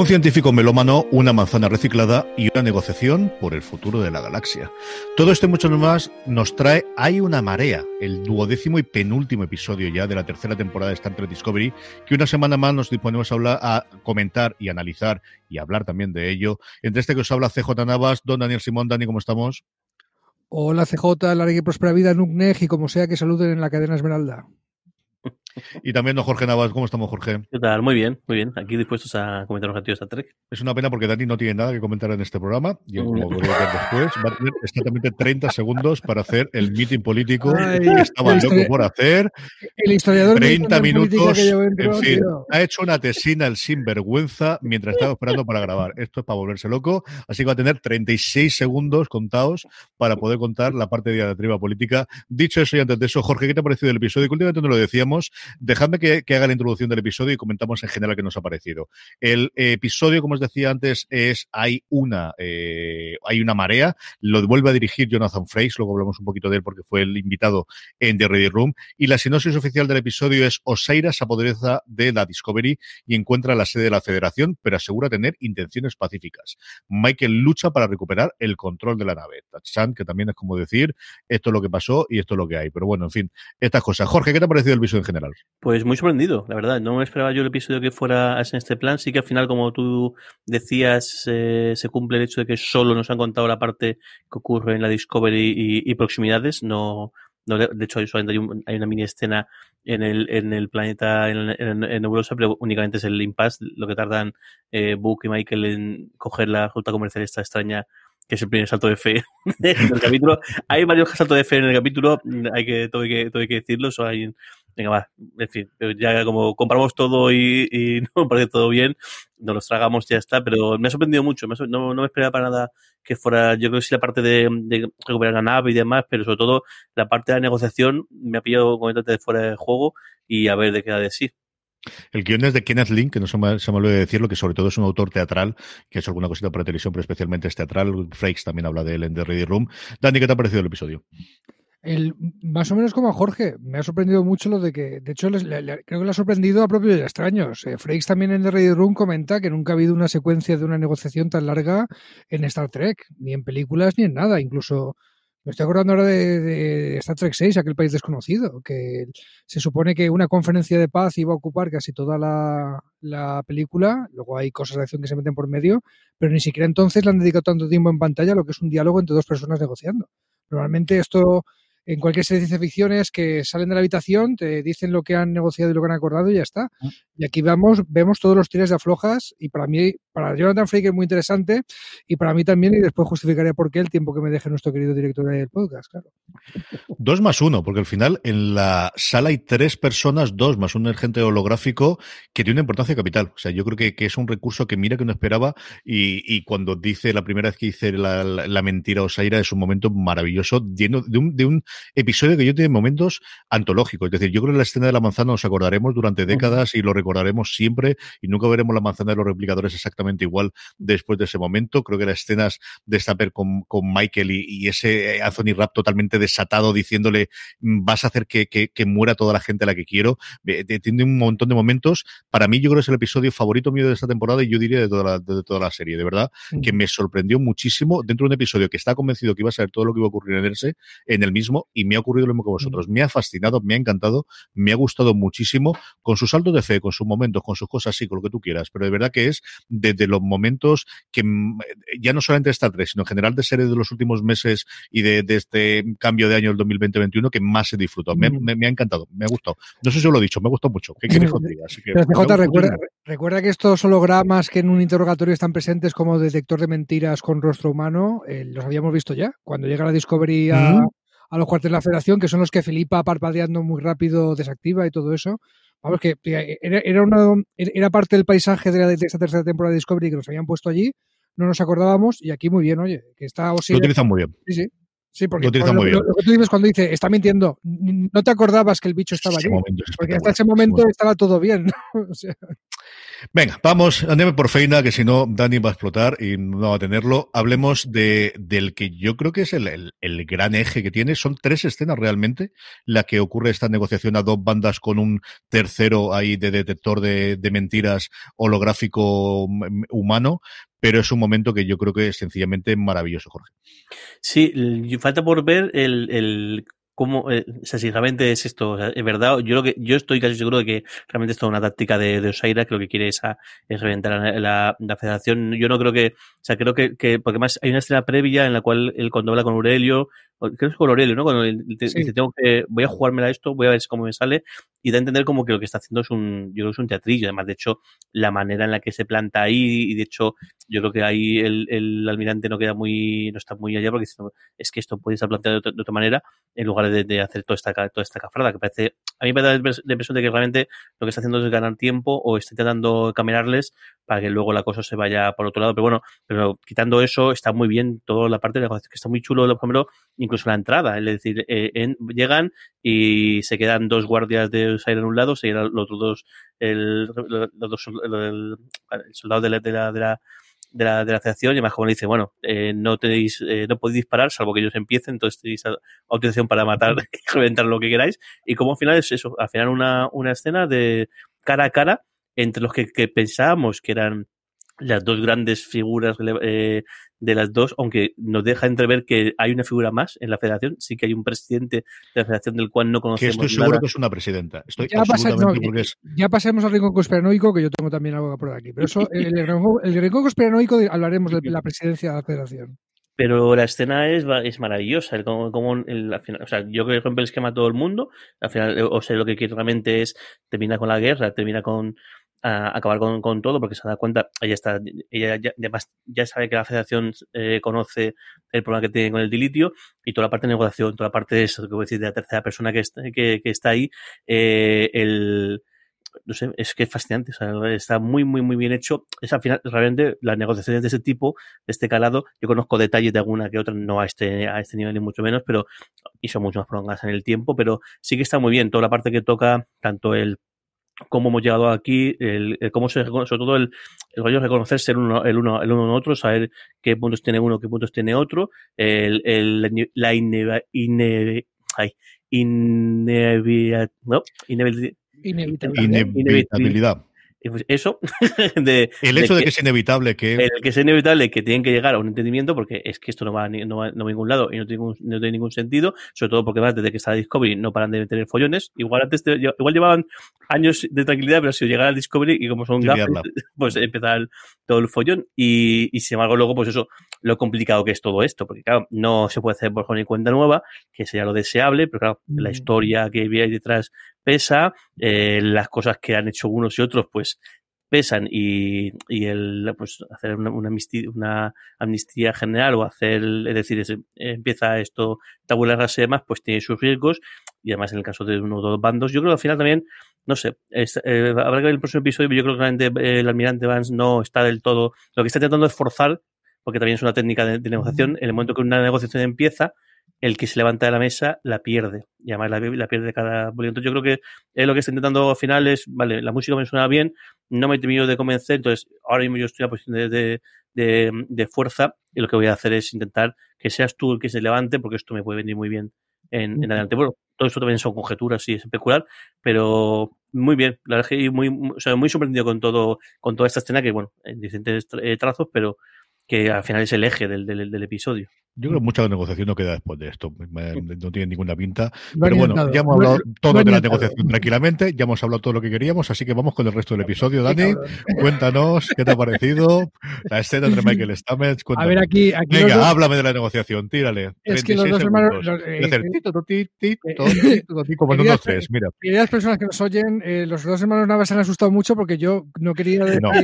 Un científico melómano, una manzana reciclada y una negociación por el futuro de la galaxia. Todo esto y mucho más nos trae Hay una marea, el duodécimo y penúltimo episodio ya de la tercera temporada de Star Trek Discovery, que una semana más nos disponemos a, hablar, a comentar y analizar y hablar también de ello. Entre este que os habla CJ Navas, don Daniel Simón, Dani, ¿cómo estamos? Hola CJ, larga y próspera vida, Nuknej y como sea que saluden en la cadena Esmeralda. Y también don Jorge Navas, ¿cómo estamos, Jorge? ¿Qué tal? Muy bien, muy bien. Aquí dispuestos a comentar los activos de Trek. Es una pena porque Dani no tiene nada que comentar en este programa. Y como voy a ver después, va a tener exactamente 30 segundos para hacer el meeting político que estaba loco por hacer. El historiador 30 minutos. en fin, ha hecho una tesina el sinvergüenza mientras estaba esperando para grabar. Esto es para volverse loco. Así que va a tener 36 segundos contados para poder contar la parte de la triba política. Dicho eso y antes de eso, Jorge, ¿qué te ha parecido el episodio? Que últimamente no lo decíamos Dejadme que, haga la introducción del episodio y comentamos en general qué nos ha parecido. El episodio, como os decía antes, es hay una, eh, hay una marea. Lo vuelve a dirigir Jonathan Frakes, luego hablamos un poquito de él porque fue el invitado en The Ready Room. Y la sinopsis oficial del episodio es Oseira se apodera de la Discovery y encuentra la sede de la Federación, pero asegura tener intenciones pacíficas. Michael lucha para recuperar el control de la nave. Tachan, que también es como decir, esto es lo que pasó y esto es lo que hay. Pero bueno, en fin, estas cosas. Jorge, ¿qué te ha parecido el episodio en general? Pues muy sorprendido, la verdad. No me esperaba yo el episodio que fuera en este plan. Sí que al final, como tú decías, eh, se cumple el hecho de que solo nos han contado la parte que ocurre en la Discovery y, proximidades. No, no, de hecho, hay, hay, una mini escena en el, en el planeta en, en, Nebulosa, pero únicamente es el impasse, lo que tardan eh, Book y Michael en coger la ruta comercial esta extraña que es el primer salto de fe del capítulo. Hay varios saltos de fe en el capítulo, hay que, hay que, hay que decirlo, eso hay venga, va, en fin, ya como compramos todo y, y no parece todo bien, nos los tragamos y ya está, pero me ha sorprendido mucho, no, me esperaba para nada que fuera, yo creo que sí la parte de, recuperar la nave y demás, pero sobre todo la parte de la negociación me ha pillado completamente de fuera de juego y a ver de qué da de sí. El guion es de Kenneth Link, que no se me, me olvidó decirlo, que sobre todo es un autor teatral, que ha alguna cosita para televisión, pero especialmente es teatral. Frakes también habla de él en The Ready Room. Dani, ¿qué te ha parecido el episodio? El, más o menos como a Jorge, me ha sorprendido mucho lo de que, de hecho, creo que le ha sorprendido a propios extraños. Eh, Frakes también en The Ready Room comenta que nunca ha habido una secuencia de una negociación tan larga en Star Trek, ni en películas ni en nada. Incluso me estoy acordando ahora de, Star Trek 6, aquel país desconocido, que se supone que una conferencia de paz iba a ocupar casi toda la, la película, luego hay cosas de acción que se meten por medio, pero ni siquiera entonces le han dedicado tanto tiempo en pantalla a lo que es un diálogo entre dos personas negociando. Normalmente esto en cualquier serie de ciencia ficción es que salen de la habitación, te dicen lo que han negociado y lo que han acordado y ya está. Mm. Y aquí vamos, vemos todos los tires de aflojas y para mí, para Jonathan Frakes es muy interesante y para mí también y después justificaré por qué el tiempo que me deje nuestro querido director del podcast, claro. Dos más uno, porque al final en la sala hay tres personas, dos más un agente holográfico que tiene una importancia capital. O sea, yo creo que, que es un recurso que mira que no esperaba y, y cuando dice la primera vez que dice la, la, la mentira Osaira es un momento maravilloso, lleno de un, de un episodio que yo tiene momentos antológicos. Es decir, yo creo que la escena de la manzana nos acordaremos durante décadas y lo recordaremos siempre y nunca veremos la manzana de los replicadores exactamente igual después de ese momento. Creo que las escenas de Stapper con, con Michael y, ese Anthony Rapp totalmente desatado diciéndole mm, vas a hacer que, que, muera toda la gente a la que quiero. Tiene un montón de momentos. Para mí yo creo que es el episodio favorito mío de esta temporada y yo diría de toda la, de toda la serie. De verdad, que me sorprendió muchísimo dentro de un episodio que está convencido que iba a ser todo lo que iba a ocurrir en ese, en el mismo y me ha ocurrido lo mismo que vosotros. Me ha fascinado, me ha encantado, me ha gustado muchísimo con sus saltos de fe, con sus momentos, con sus cosas así, con lo que tú quieras. Pero de verdad que es desde los momentos que mm, ya no solamente esta tres, sino en general de series de los últimos meses y de, este cambio de año del 2020-2021 que más he disfrutado. Me, ha encantado, me ha gustado. No sé si os lo he dicho, me ha gustado mucho. ¿Qué quieres contigo? Así que, recuerda, recuerda, que estos hologramas que en un interrogatorio están presentes como detector de mentiras con rostro humano, eh, los habíamos visto ya. Cuando llega la Discovery a, a los cuartos de la federación, que son los que Filipa parpadeando muy rápido desactiva y todo eso. Vamos, que era, una, era parte del paisaje de, esta tercera temporada de Discovery que nos habían puesto allí, no nos acordábamos, y aquí muy bien, oye, que está Lo utilizan muy bien. Sí, sí. Sí, porque lo, lo, lo, que tú dices cuando dice, está mintiendo, no te acordabas que el bicho estaba allí. porque hasta ese momento estaba todo bien. o sea. Venga, vamos, andeme por feina, que si no, Dani va a explotar y no va a tenerlo. Hablemos de, del que yo creo que es el, el, gran eje que tiene. Son tres escenas realmente, la que ocurre esta negociación a dos bandas con un tercero ahí de detector de, de mentiras holográfico humano, pero es un momento que yo creo que es sencillamente maravilloso, Jorge. Sí, falta por ver el, el cómo, eh, o sea, si realmente es esto, es verdad, yo lo que, yo estoy casi seguro de que realmente es toda una táctica de, Osaira, que lo que quiere es, es reventar la, la, federación. Yo no creo que, o sea, creo que, que, porque más hay una escena previa en la cual él cuando habla con Aurelio, creo que es con Aurelio, ¿no? Cuando dice, tengo que, voy a jugármela esto, voy a ver cómo me sale, y da a entender como que lo que está haciendo es un, yo creo que es un teatrillo, además, de hecho, la manera en la que se planta ahí, y de hecho, yo creo que ahí el, el almirante no queda muy, no está muy allá, porque es que esto puede estar planteado de, otra manera, en lugar de, de, hacer toda esta, toda esta cafrada, que parece, a mí me da la impresión de que realmente lo que está haciendo es ganar tiempo, o está intentando caminarles para que luego la cosa se vaya por otro lado, pero bueno, pero quitando eso, está muy bien toda la parte de negociación, que está muy chulo, por ejemplo, incluso la entrada, es decir, eh, en, llegan y se quedan dos guardias de Usair en un lado, se quedan los otros dos, el, los dos, el, el, soldado de la, de la, de la de la, de la federación y además como le dice, bueno, eh, no tenéis, eh, no podéis disparar salvo que ellos empiecen, entonces tenéis autorización para matar y reventar lo que queráis. Y como al final es eso, al final una, una escena de cara a cara entre los que, que pensábamos que eran las dos grandes figuras eh, de las dos, aunque nos deja entrever que hay una figura más en la federación, sí que hay un presidente de la federación del cual no conocemos. Que estoy seguro que es una presidenta. Estoy ya, absolutamente no, es... ya pasemos al rincón conspiranoico, que yo tengo también algo por aquí. Pero eso, el, el rincón conspiranoico hablaremos de la presidencia de la federación pero la escena es, es maravillosa. El, como, como el, al final, o sea, yo creo que rompe el esquema a todo el mundo. Al final, o sea, lo que quiere realmente es terminar con la guerra, termina con a acabar con, con, todo porque se da cuenta, ella está, ella ya, ya sabe que la federación eh, conoce el problema que tiene con el dilitio y toda la parte de negociación, toda la parte de eso que voy a decir de la tercera persona que está, que, que está ahí, eh, el, no sé, es que es fascinante, o sea, está muy, muy, muy bien hecho. Es al final, realmente, las negociaciones de ese tipo, de este calado, yo conozco detalles de alguna que otra, no a este, a este nivel ni mucho menos, pero, y son mucho más prolongadas en el tiempo, pero sí que está muy bien. Toda la parte que toca, tanto el cómo hemos llegado aquí, el, cómo se sobre todo el, el rollo de reconocerse el uno, el uno, el uno en otro, saber qué puntos tiene uno, qué puntos tiene otro, el, el la ineve, ineve, ay, no, inevitabilidad. inevitabilidad. Pues eso de, el hecho de que, es inevitable que el que es inevitable que tienen que llegar a un entendimiento porque es que esto no va, no va, no va a ningún lado y no tiene, ningún, no tiene ningún sentido sobre todo porque más desde que está Discovery no paran de tener follones. Igual antes igual llevaban años de tranquilidad pero si llegar al Discovery y como son gafas pues empezar todo el follón y, y sin embargo luego pues eso lo complicado que es todo esto porque claro no se puede hacer por ni cuenta nueva que sería lo deseable pero claro mm. la historia que hay detrás pesa, eh, las cosas que han hecho unos y otros, pues pesan y, y el pues hacer una, una, amnistía, una, amnistía, general o hacer, es decir, es, empieza esto tabula rasa y demás, pues tiene sus riesgos y además en el caso de uno o dos bandos, yo creo que al final también, no sé, es, eh, habrá que ver el próximo episodio, yo creo que realmente eh, el almirante Vance no está del todo, lo que está tratando es forzar, porque también es una técnica de, de negociación, en el momento que una negociación empieza, el que se levanta de la mesa la pierde. Y además la, la pierde cada bolito. Yo creo que es lo que está intentando al final es, vale, la música me suena bien, no me he tenido de convencer, entonces ahora mismo yo estoy en la posición de, de, de, fuerza y lo que voy a hacer es intentar que seas tú el que se levante porque esto me puede venir muy bien en, en adelante. Bueno, todo esto también son conjeturas y es especular, pero muy bien, la verdad que muy, o sea, muy sorprendido con todo, con toda esta escena que, bueno, en diferentes eh, trazos, pero que al final es el eje del, del, del episodio. Yo creo que mucha negociación no queda después de esto. No tiene ninguna pinta. Pero bueno, ya hemos hablado todo de la negociación tranquilamente, ya hemos hablado todo lo que queríamos, así que vamos con el resto del episodio. Dani, cuéntanos qué te ha parecido la escena entre Michael Stamets. A ver, aquí. aquí Venga, dos... háblame de la negociación, tírale. Es que los dos hermanos. como en tres, mira. Queridas personas que nos oyen, eh, los dos hermanos Navas se han asustado mucho porque yo no quería decir. No. No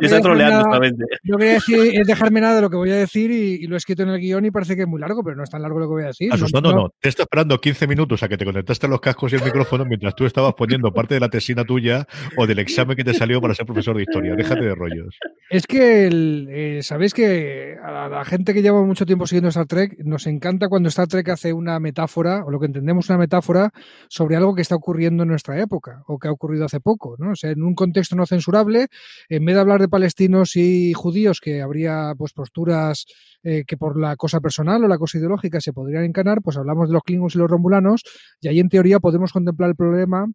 quería, troleando, nada, no quería decir, dejarme nada de lo que voy a decir y, y lo he escrito en el guion guion y parece que es muy largo, pero no es tan largo lo que voy a decir. Asustando, no, Te estoy esperando 15 minutos a que te conectaste los cascos y el micrófono mientras tú estabas poniendo parte de la tesina tuya o del examen que te salió para ser profesor de historia. Déjate de rollos. Es que eh, sabéis que a la gente que lleva mucho tiempo siguiendo Star Trek nos encanta cuando Star Trek hace una metáfora, o lo que entendemos una metáfora, sobre algo que está ocurriendo en nuestra época o que ha ocurrido hace poco. ¿no? O sea, en un contexto no censurable, en vez de hablar de palestinos y judíos, que habría pues posturas eh, que por la cosa personal o la cosa ideológica se podrían encanar, pues hablamos de los klingons y los romulanos, y ahí en teoría podemos contemplar el problema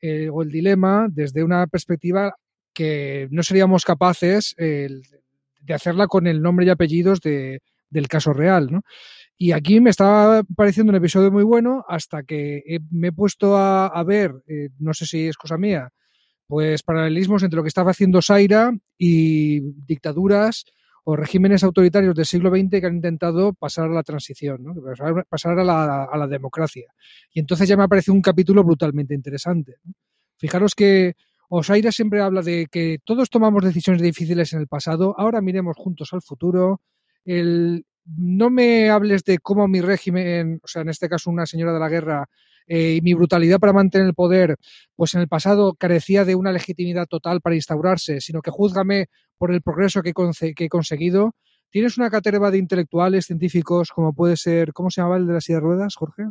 eh, o el dilema desde una perspectiva que no seríamos capaces de hacerla con el nombre y apellidos de, del caso real, ¿no? Y aquí me estaba pareciendo un episodio muy bueno hasta que me he puesto a, ver, eh, no sé si es cosa mía, pues paralelismos entre lo que estaba haciendo Saira y dictaduras o regímenes autoritarios del siglo XX que han intentado pasar a la transición, pasar, a, la, a, la, democracia. Y entonces ya me ha parecido un capítulo brutalmente interesante. Fijaros que Osaira siempre habla de que todos tomamos decisiones difíciles en el pasado, ahora miremos juntos al futuro. El, no me hables de cómo mi régimen, o sea, en este caso una señora de la guerra, eh, y mi brutalidad para mantener el poder, pues en el pasado carecía de una legitimidad total para instaurarse, sino que júzgame por el progreso que, que he conseguido. ¿Tienes una caterva de intelectuales, científicos, como puede ser, ¿cómo se llamaba el de las silla de ruedas, Jorge?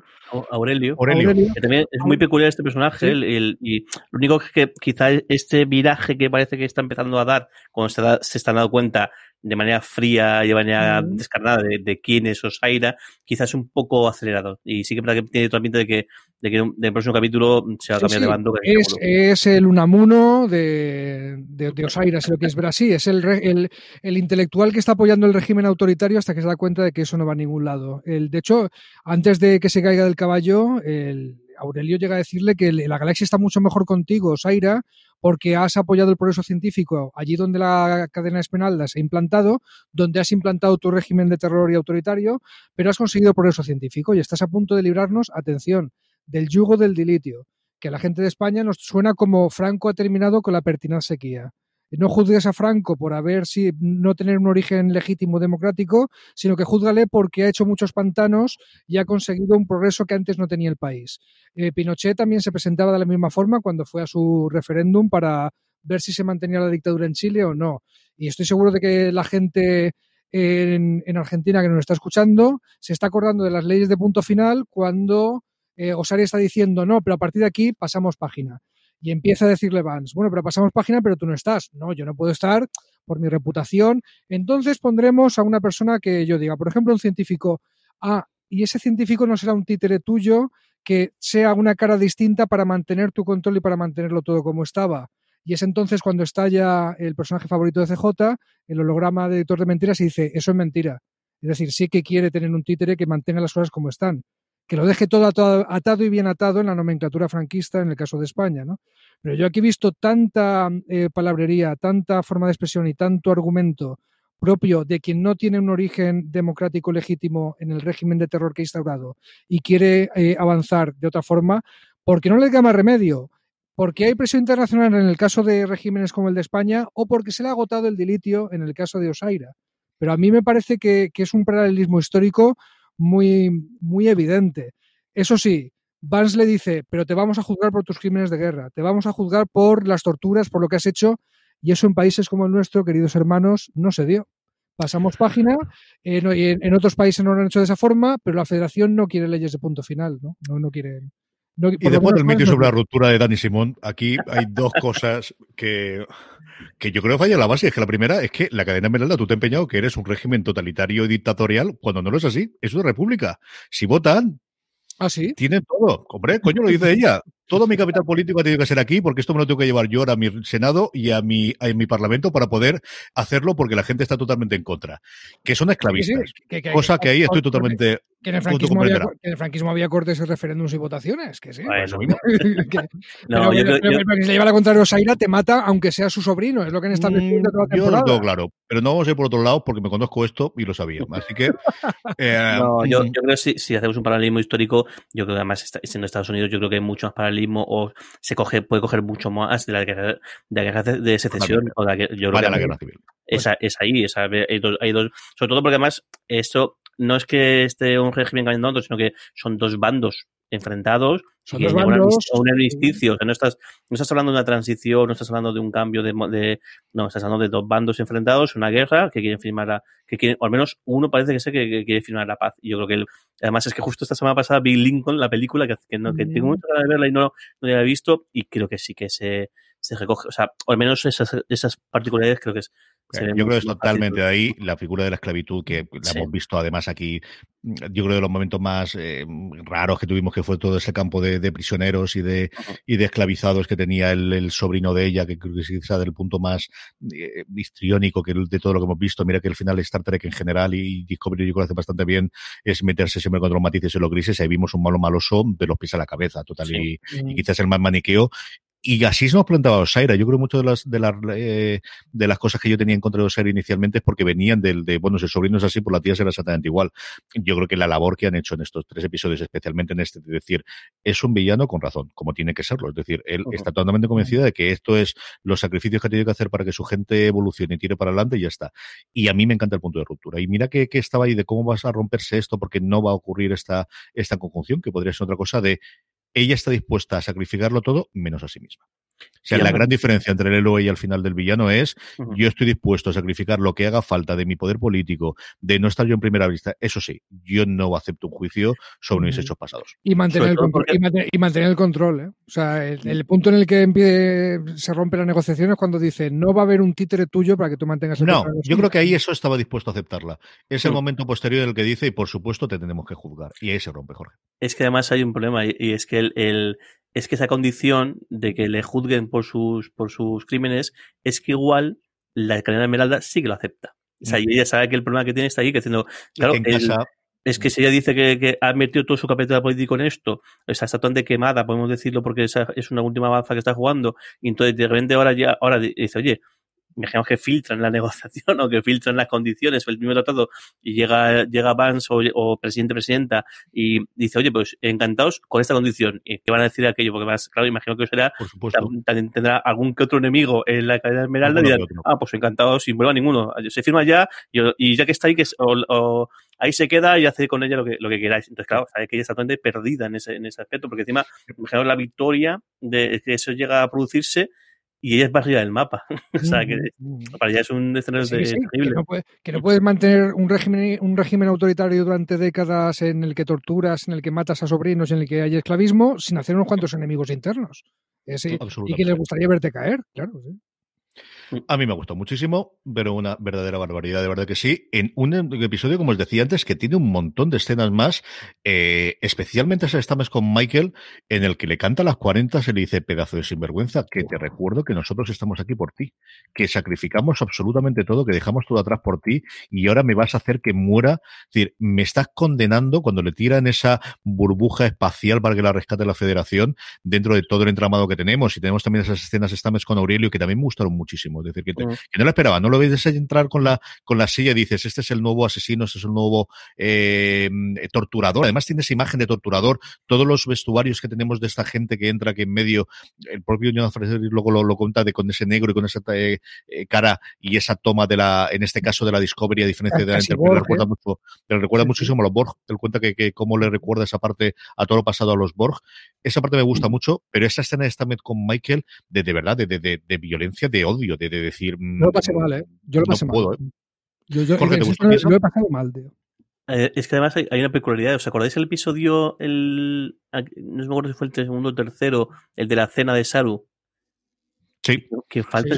Aurelio. Aurelio. Que también es muy peculiar este personaje. y lo único que quizá este viraje que parece que está empezando a dar, cuando se, se están dando cuenta de manera fría y de manera descarnada de, de, quién es Osaira, quizás un poco acelerado. Y sí que tiene todo el de que, de que en el próximo capítulo se va a cambiar de bando. Es, es, el Unamuno de, de, de, Osaira, si lo quieres ver así. Es el, el, el, intelectual que está apoyando el régimen autoritario hasta que se da cuenta de que eso no va a ningún lado. El, de hecho, antes de que se caiga del caballo, el, Aurelio llega a decirle que la galaxia está mucho mejor contigo, Osaira, porque has apoyado el progreso científico allí donde la cadena espinalda se ha implantado, donde has implantado tu régimen de terror y autoritario, pero has conseguido progreso científico y estás a punto de librarnos, atención, del yugo del dilitio, que a la gente de España nos suena como Franco ha terminado con la pertinaz sequía no juzgues a Franco por haber si no tener un origen legítimo democrático, sino que juzgale porque ha hecho muchos pantanos y ha conseguido un progreso que antes no tenía el país. Eh, Pinochet también se presentaba de la misma forma cuando fue a su referéndum para ver si se mantenía la dictadura en Chile o no. Y estoy seguro de que la gente en, Argentina que nos está escuchando se está acordando de las leyes de punto final cuando eh, Osaria está diciendo no, pero a partir de aquí pasamos página y empieza a decirle Vance, bueno, pero pasamos página, pero tú no estás. No, yo no puedo estar por mi reputación. Entonces pondremos a una persona que yo diga, por ejemplo, un científico, ah, y ese científico no será un títere tuyo que sea una cara distinta para mantener tu control y para mantenerlo todo como estaba. Y es entonces cuando estalla el personaje favorito de CJ, el holograma de editor de mentiras, y dice, eso es mentira. Es decir, sí que quiere tener un títere que mantenga las cosas como están que lo deje todo atado, y bien atado en la nomenclatura franquista en el caso de España. ¿no? Pero yo aquí he visto tanta eh, palabrería, tanta forma de expresión y tanto argumento propio de quien no tiene un origen democrático legítimo en el régimen de terror que ha instaurado y quiere eh, avanzar de otra forma, porque no le queda más remedio, porque hay presión internacional en el caso de regímenes como el de España o porque se le ha agotado el dilitio en el caso de Osaira. Pero a mí me parece que es un paralelismo histórico muy, muy evidente. Eso sí, Vance le dice, pero te vamos a juzgar por tus crímenes de guerra, te vamos a juzgar por las torturas, por lo que has hecho, y eso en países como el nuestro, queridos hermanos, no se dio. Pasamos página, en, otros países no lo han hecho de esa forma, pero la federación no quiere leyes de punto final, ¿no? No, no quiere. Y después del mito sobre la ruptura de Dani Simón, aquí hay dos cosas que que yo creo que falla la base. Es que la primera es que la cadena Esmeralda, tú te has empeñado que eres un régimen totalitario y dictatorial cuando no lo es así. Es una república. Si votan, ¿Ah, sí? Tienen todo. Hombre, coño, lo dice ella. Todo mi capital político ha tenido que ser aquí porque esto me lo tengo que llevar yo ahora a mi Senado y a mi, a mi Parlamento para poder hacerlo porque la gente está totalmente en contra. Que son esclavistas. cosa que ahí estoy totalmente que en, el franquismo había, que en el franquismo había cortes y referéndums y votaciones, que sí. Bueno, que, no, pero, yo, pero, yo, si le lleva la contraria Osaira te mata aunque sea su sobrino, es lo que han establecido mm, toda la Yo lo tengo claro, pero no vamos a ir por otro lado porque me conozco esto y lo sabía. Así que... Eh, no, yo, yo, creo que si, si, hacemos un paralelismo histórico, yo creo que además siendo Estados Unidos, yo creo que hay mucho más paralelismo o se coge puede coger mucho más de la guerra de, la guerra de secesión o de la, yo creo que la guerra civil. Esa, es ahí, esa, hay, dos, hay dos, sobre todo porque además esto no es que esté un régimen cambiando, sino que son dos bandos enfrentados son dos bandos, un armisticio. O sea, no estás, no estás hablando de una transición, no estás hablando de un cambio de, de, no, estás hablando de dos bandos enfrentados, una guerra que quieren firmar la, que quieren, o al menos uno parece que sé que, quiere firmar la paz. Y yo creo que además es que justo esta semana pasada vi Lincoln, la película, que, que, no, que tengo mucha ganas de verla y no, no la había visto, y creo que sí que se, se recoge, o sea, o al menos esas, esas particularidades creo que es, yo creo que es totalmente de ahí la figura de la esclavitud que la hemos visto además aquí. Yo creo de los momentos más eh, raros que tuvimos que fue todo ese campo de, prisioneros y de, y de esclavizados que tenía el, sobrino de ella, que creo que es quizá del punto más eh, histriónico que de todo lo que hemos visto. Mira que el final de Star Trek en general y Discovery yo creo que hace bastante bien es meterse siempre con los matices y los grises. Ahí vimos un malo maloso de los pies a la cabeza, total. Y, y, quizás el más maniqueo. Y así se nos planteaba Osaira. Yo creo que muchas de las, de las, eh, de las cosas que yo tenía en contra de Osaira inicialmente es porque venían del, de, bueno, si el sobrino es así, por la tía será exactamente igual. Yo creo que la labor que han hecho en estos tres episodios, especialmente en este, de decir, es un villano con razón, como tiene que serlo. Es decir, él está totalmente convencido de que esto es los sacrificios que tiene que hacer para que su gente evolucione y tire para adelante y ya está. Y a mí me encanta el punto de ruptura. Y mira que, que estaba ahí de cómo vas a romperse esto porque no va a ocurrir esta, esta conjunción, que podría ser otra cosa de ella está dispuesta a sacrificarlo todo menos a sí misma. O sea, la gran diferencia entre el héroe y al final del villano es yo estoy dispuesto a sacrificar lo que haga falta de mi poder político, de no estar yo en primera vista. Eso sí, yo no acepto un juicio sobre mis hechos pasados. Y mantener, el control, y mantener, el control. ¿eh? O sea, el, punto en el que se rompe la negociación es cuando dice no va a haber un títere tuyo para que tú mantengas el No, yo creo que ahí eso estaba dispuesto a aceptarla. Es el momento posterior en el que dice y por supuesto te tenemos que juzgar. Y ahí se rompe, Jorge. Es que además hay un problema y, es que el es que esa condición de que le juzguen por sus, por sus crímenes es que igual la cadena Esmeralda sí que lo acepta. O sea, ella sabe que el problema que tiene está ahí, que diciendo, claro, es que si ella dice que, ha metido todo su capital político en esto, está totalmente quemada, podemos decirlo porque esa es una última baza que está jugando, y entonces de repente ahora ya, ahora dice, oye, imaginamos que filtran la negociación o que filtran las condiciones el primer tratado y llega, llega Vance o, presidente presidenta y dice, oye, pues encantados con esta condición. ¿Y qué van a decir aquello? Porque más, claro, imagino que será, también tendrá algún que otro enemigo en la cadena Esmeralda y dirán, ah, pues encantados sin problema ninguno. Se firma ya y, ya que está ahí, que ahí se queda y hace con ella lo que, lo que queráis. Entonces, claro, sabe que ella está totalmente perdida en ese, en ese aspecto, porque encima, imaginaos la victoria de que eso llega a producirse y ella es más allá del mapa. o sea, que para ella es un escenario Que no, que no, puedes mantener un régimen, un régimen autoritario durante décadas en el que torturas, en el que matas a sobrinos, en el que hay esclavismo, sin hacer unos cuantos enemigos internos. y que les gustaría verte caer, claro. Sí. A mí me gustó muchísimo, pero una verdadera barbaridad, de verdad que sí. En un episodio, como os decía antes, que tiene un montón de escenas más, eh, especialmente esa esta con Michael, en el que le canta a las 40, se le dice pedazo de sinvergüenza, que te recuerdo que nosotros estamos aquí por ti, que sacrificamos absolutamente todo, que dejamos todo atrás por ti, y ahora me vas a hacer que muera. Es decir, me estás condenando cuando le tiran esa burbuja espacial para que la rescate la federación dentro de todo el entramado que tenemos. Y tenemos también esas escenas esta con Aurelio que también me gustaron muchísimo. Es decir, que, no lo esperaba, no lo ves entrar con la, con la silla y dices, este es el nuevo asesino, este es el nuevo eh, torturador. Además tiene esa imagen de torturador, todos los vestuarios que tenemos de esta gente que entra que en medio, el propio Jonathan Fraser luego lo, lo cuenta de con ese negro y con esa eh, eh, cara y esa toma de la, en este caso de la Discovery, a diferencia de la recuerda mucho, le recuerda muchísimo a los Borg. Él cuenta que, que cómo le recuerda esa parte a todo lo pasado a los Borg. Esa parte me gusta mucho, pero esa escena de Stammet con Michael, de, de verdad, de, de, de, de violencia, de odio, de, de decir. No lo pasé mal, ¿eh? Yo lo pasé mal. ¿eh? Yo, yo lo, he pasado mal, tío. Eh, es que además hay, una peculiaridad. ¿Os acordáis el episodio, el, no me acuerdo si fue el segundo o tercero, el de la cena de Saru? Sí. Quien falta,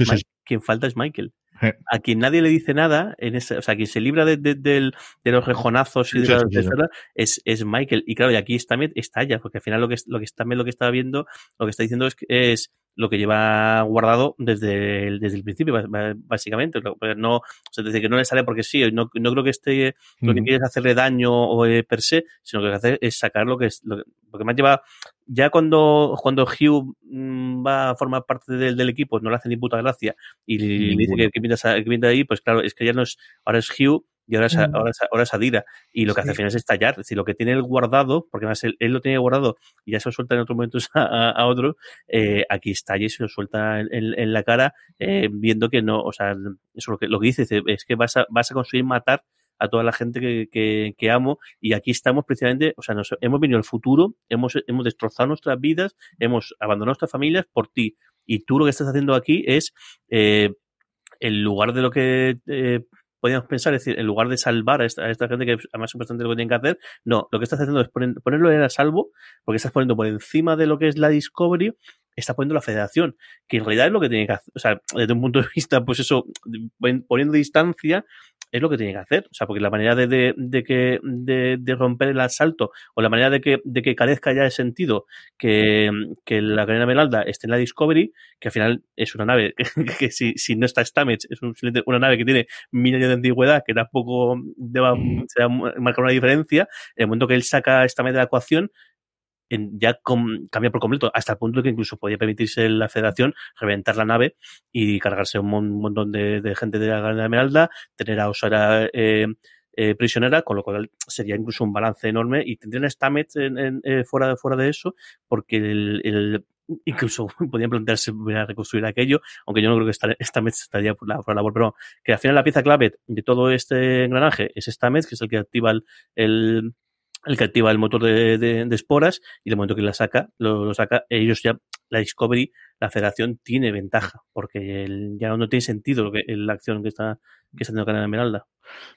falta es Michael. A quien nadie le dice nada, en ese, o sea, quien se libra de, de, los rejonazos y de, la, es, es Michael. Y claro, y aquí está, estalla, porque al final lo que, lo que también lo que está viendo, lo que está diciendo es, es lo que lleva guardado desde el, desde el principio, básicamente. No, o sea, desde que no le sale porque sí, no, no creo que esté, lo que quiere es hacerle daño o, eh, per se, sino que lo que hace es sacar lo que es, lo, porque más lleva, ya cuando, cuando Hugh mm, va a formar parte del, del, equipo, no le hace ni puta gracia y le, dice que, que, pinta, que ahí, pues claro, es que ya no es, ahora es Hugh y ahora es, mm. ahora, ahora es Adira. Y lo que hace al final es estallar. Es decir, lo que tiene él guardado, porque además él, lo tiene guardado y ya se lo suelta en otros momentos a, a, otro, eh, aquí estalla y se lo suelta en, en, la cara, eh, viendo que no, o sea, eso lo que, lo que dice, es que vas a, vas a conseguir matar a toda la gente que, que, amo y aquí estamos precisamente, o sea, nos, hemos venido al futuro, hemos, hemos destrozado nuestras vidas, hemos abandonado nuestras familias por ti y tú lo que estás haciendo aquí es, eh, en lugar de lo que eh, podríamos pensar, es decir, en lugar de salvar a esta, gente que además es importante lo que tienen que hacer, no, lo que estás haciendo es ponerlo en a salvo, porque estás poniendo por encima de lo que es la Discovery, está poniendo la federación, que en realidad es lo que tiene que hacer, o sea, desde un punto de vista, pues eso, poniendo distancia, es lo que tiene que hacer. O sea, porque la manera de, de, de que, romper el asalto o la manera de que, de que carezca ya de sentido que, que la cadena Meralda esté en la Discovery, que al final es una nave que, si, si, no está Stamets, es una nave que tiene mil años de antigüedad, que tampoco deba, marcar una diferencia, en el momento que él saca Stamets de la ecuación, ya cambia por completo, hasta el punto de que incluso podía permitirse la federación reventar la nave y cargarse un, montón de, gente de la Gran Esmeralda, tener a Osara eh, eh, prisionera, con lo cual sería incluso un balance enorme y tendrían Stamets en, eh, fuera, fuera de eso, porque el, incluso podían plantearse a reconstruir aquello, aunque yo no creo que Stamets estaría por la, por la labor, pero que al final la pieza clave de todo este engranaje es Stamets, que es el que activa el que activa el motor de, de, esporas y el momento que la saca, lo, saca, ellos ya, la Discovery, la federación tiene ventaja, porque ya no tiene sentido lo que, la acción que está, que está haciendo Canadá Esmeralda.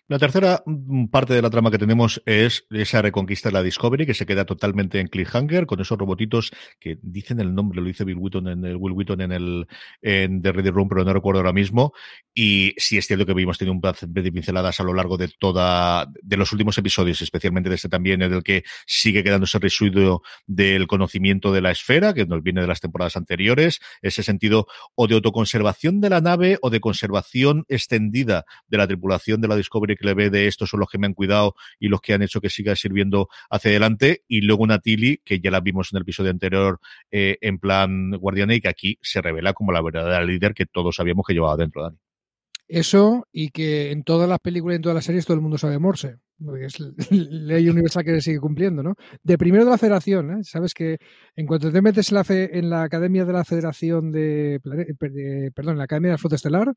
La tercera mm, parte de la trama que tenemos es esa reconquista de la Discovery, que se queda totalmente en cliffhanger, con esos robotitos que dicen el nombre, lo dice Bill Wheaton en el, Will Wheaton en el en The Ready Room, pero no recuerdo ahora mismo. Y sí es cierto que vimos tenido un par de pinceladas a lo largo de toda, de los últimos episodios, especialmente de este también, en el que sigue quedando ese residuo del conocimiento de la esfera, que nos viene de las temporadas anteriores, ese sentido o de autoconservación de la nave o de conservación extendida de la tripulación de la Discovery que le ve de estos son los que me han cuidado y los que han hecho que siga sirviendo hacia adelante. Y luego una Tilly, que ya la vimos en el episodio anterior eh, en plan Guardiana y que aquí se revela como la verdadera líder que todos sabíamos que llevaba dentro, Dani. Eso y que en todas las películas y en todas las series todo el mundo sabe Morse porque es ley universal que se sigue cumpliendo, ¿no? De primero de la federación, ¿eh? Sabes que en cuanto te metes en la, en la Academia de la Federación de, Perdón, en la Academia de la Flota Estelar,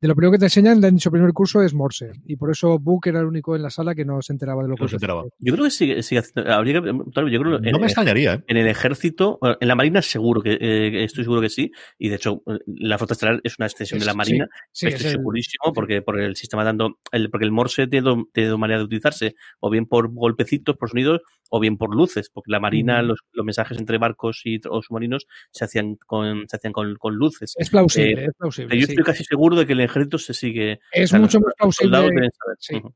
de lo primero que te enseñan en dicho primer curso es Morse. Y por eso Book era el único en la sala que no se enteraba de lo que se enteraba. Yo creo que sí, habría que, yo creo, no me extrañaría, ¿eh? En el ejército, en la marina seguro que eh, estoy seguro que sí. Y de hecho, la flota estelar es una extensión de la marina. estoy segurísimo, porque por el sistema dando, el, porque el Morse tiene dos maneras de utilizarse, o bien por golpecitos, por sonidos, o bien por luces, porque la marina, los, los, mensajes entre barcos y o submarinos se hacían con, se hacían con, con luces. Es plausible, eh, es plausible. Yo estoy casi seguro de que el ejército se sigue. Es mucho más plausible.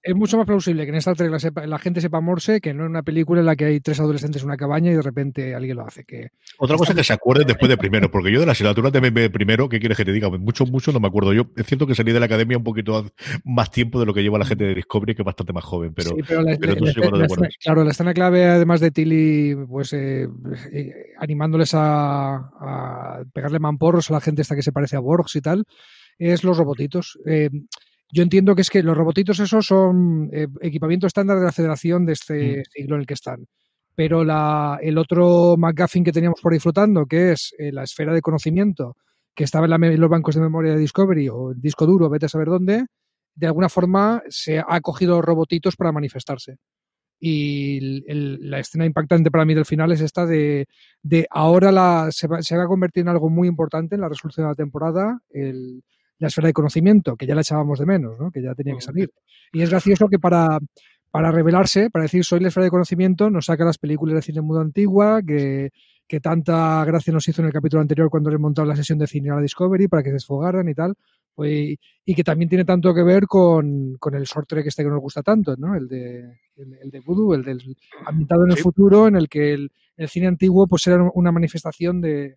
Es mucho más plausible que en esta regla la, gente sepa Morse que no en una película en la que hay tres adolescentes en una cabaña y de repente alguien lo hace. Que Otra cosa es que se acuerden después de primero, porque yo de la asignatura de primero, ¿qué quieres que te diga? Mucho, mucho no me acuerdo. Yo es cierto que salí de la academia un poquito más tiempo de lo que lleva la gente de Discovery, que es bastante más joven, pero, claro, la escena clave, además de Tilly, pues eh, eh, animándoles a, pegarle mamporros a la gente esta que se parece a Borgs y tal, es los robotitos. Eh, yo entiendo que es que los robotitos esos son equipamiento estándar de la federación de este mm. siglo en el que están. Pero la, el otro McGuffin que teníamos por disfrutando, que es la esfera de conocimiento, que estaba en, los bancos de memoria de Discovery o el disco duro, vete a saber dónde, de alguna forma se ha cogido robotitos para manifestarse. Y la escena impactante para mí del final es esta de, de ahora la, se, va, se, va, a convertir en algo muy importante en la resolución de la temporada, el, la esfera de conocimiento, que ya la echábamos de menos, ¿no? que ya tenía que salir. Y es gracioso que para, para revelarse, para decir soy la esfera de conocimiento, nos saca las películas de cine mudo antigua, que, que tanta gracia nos hizo en el capítulo anterior cuando les la sesión de cine a la Discovery para que se desfogaran y tal. Pues, y que también tiene tanto que ver con, con el short trek este que nos gusta tanto, ¿no? El de, el, de Voodoo, el del ambientado en el futuro, en el que el, el, cine antiguo pues era una manifestación de,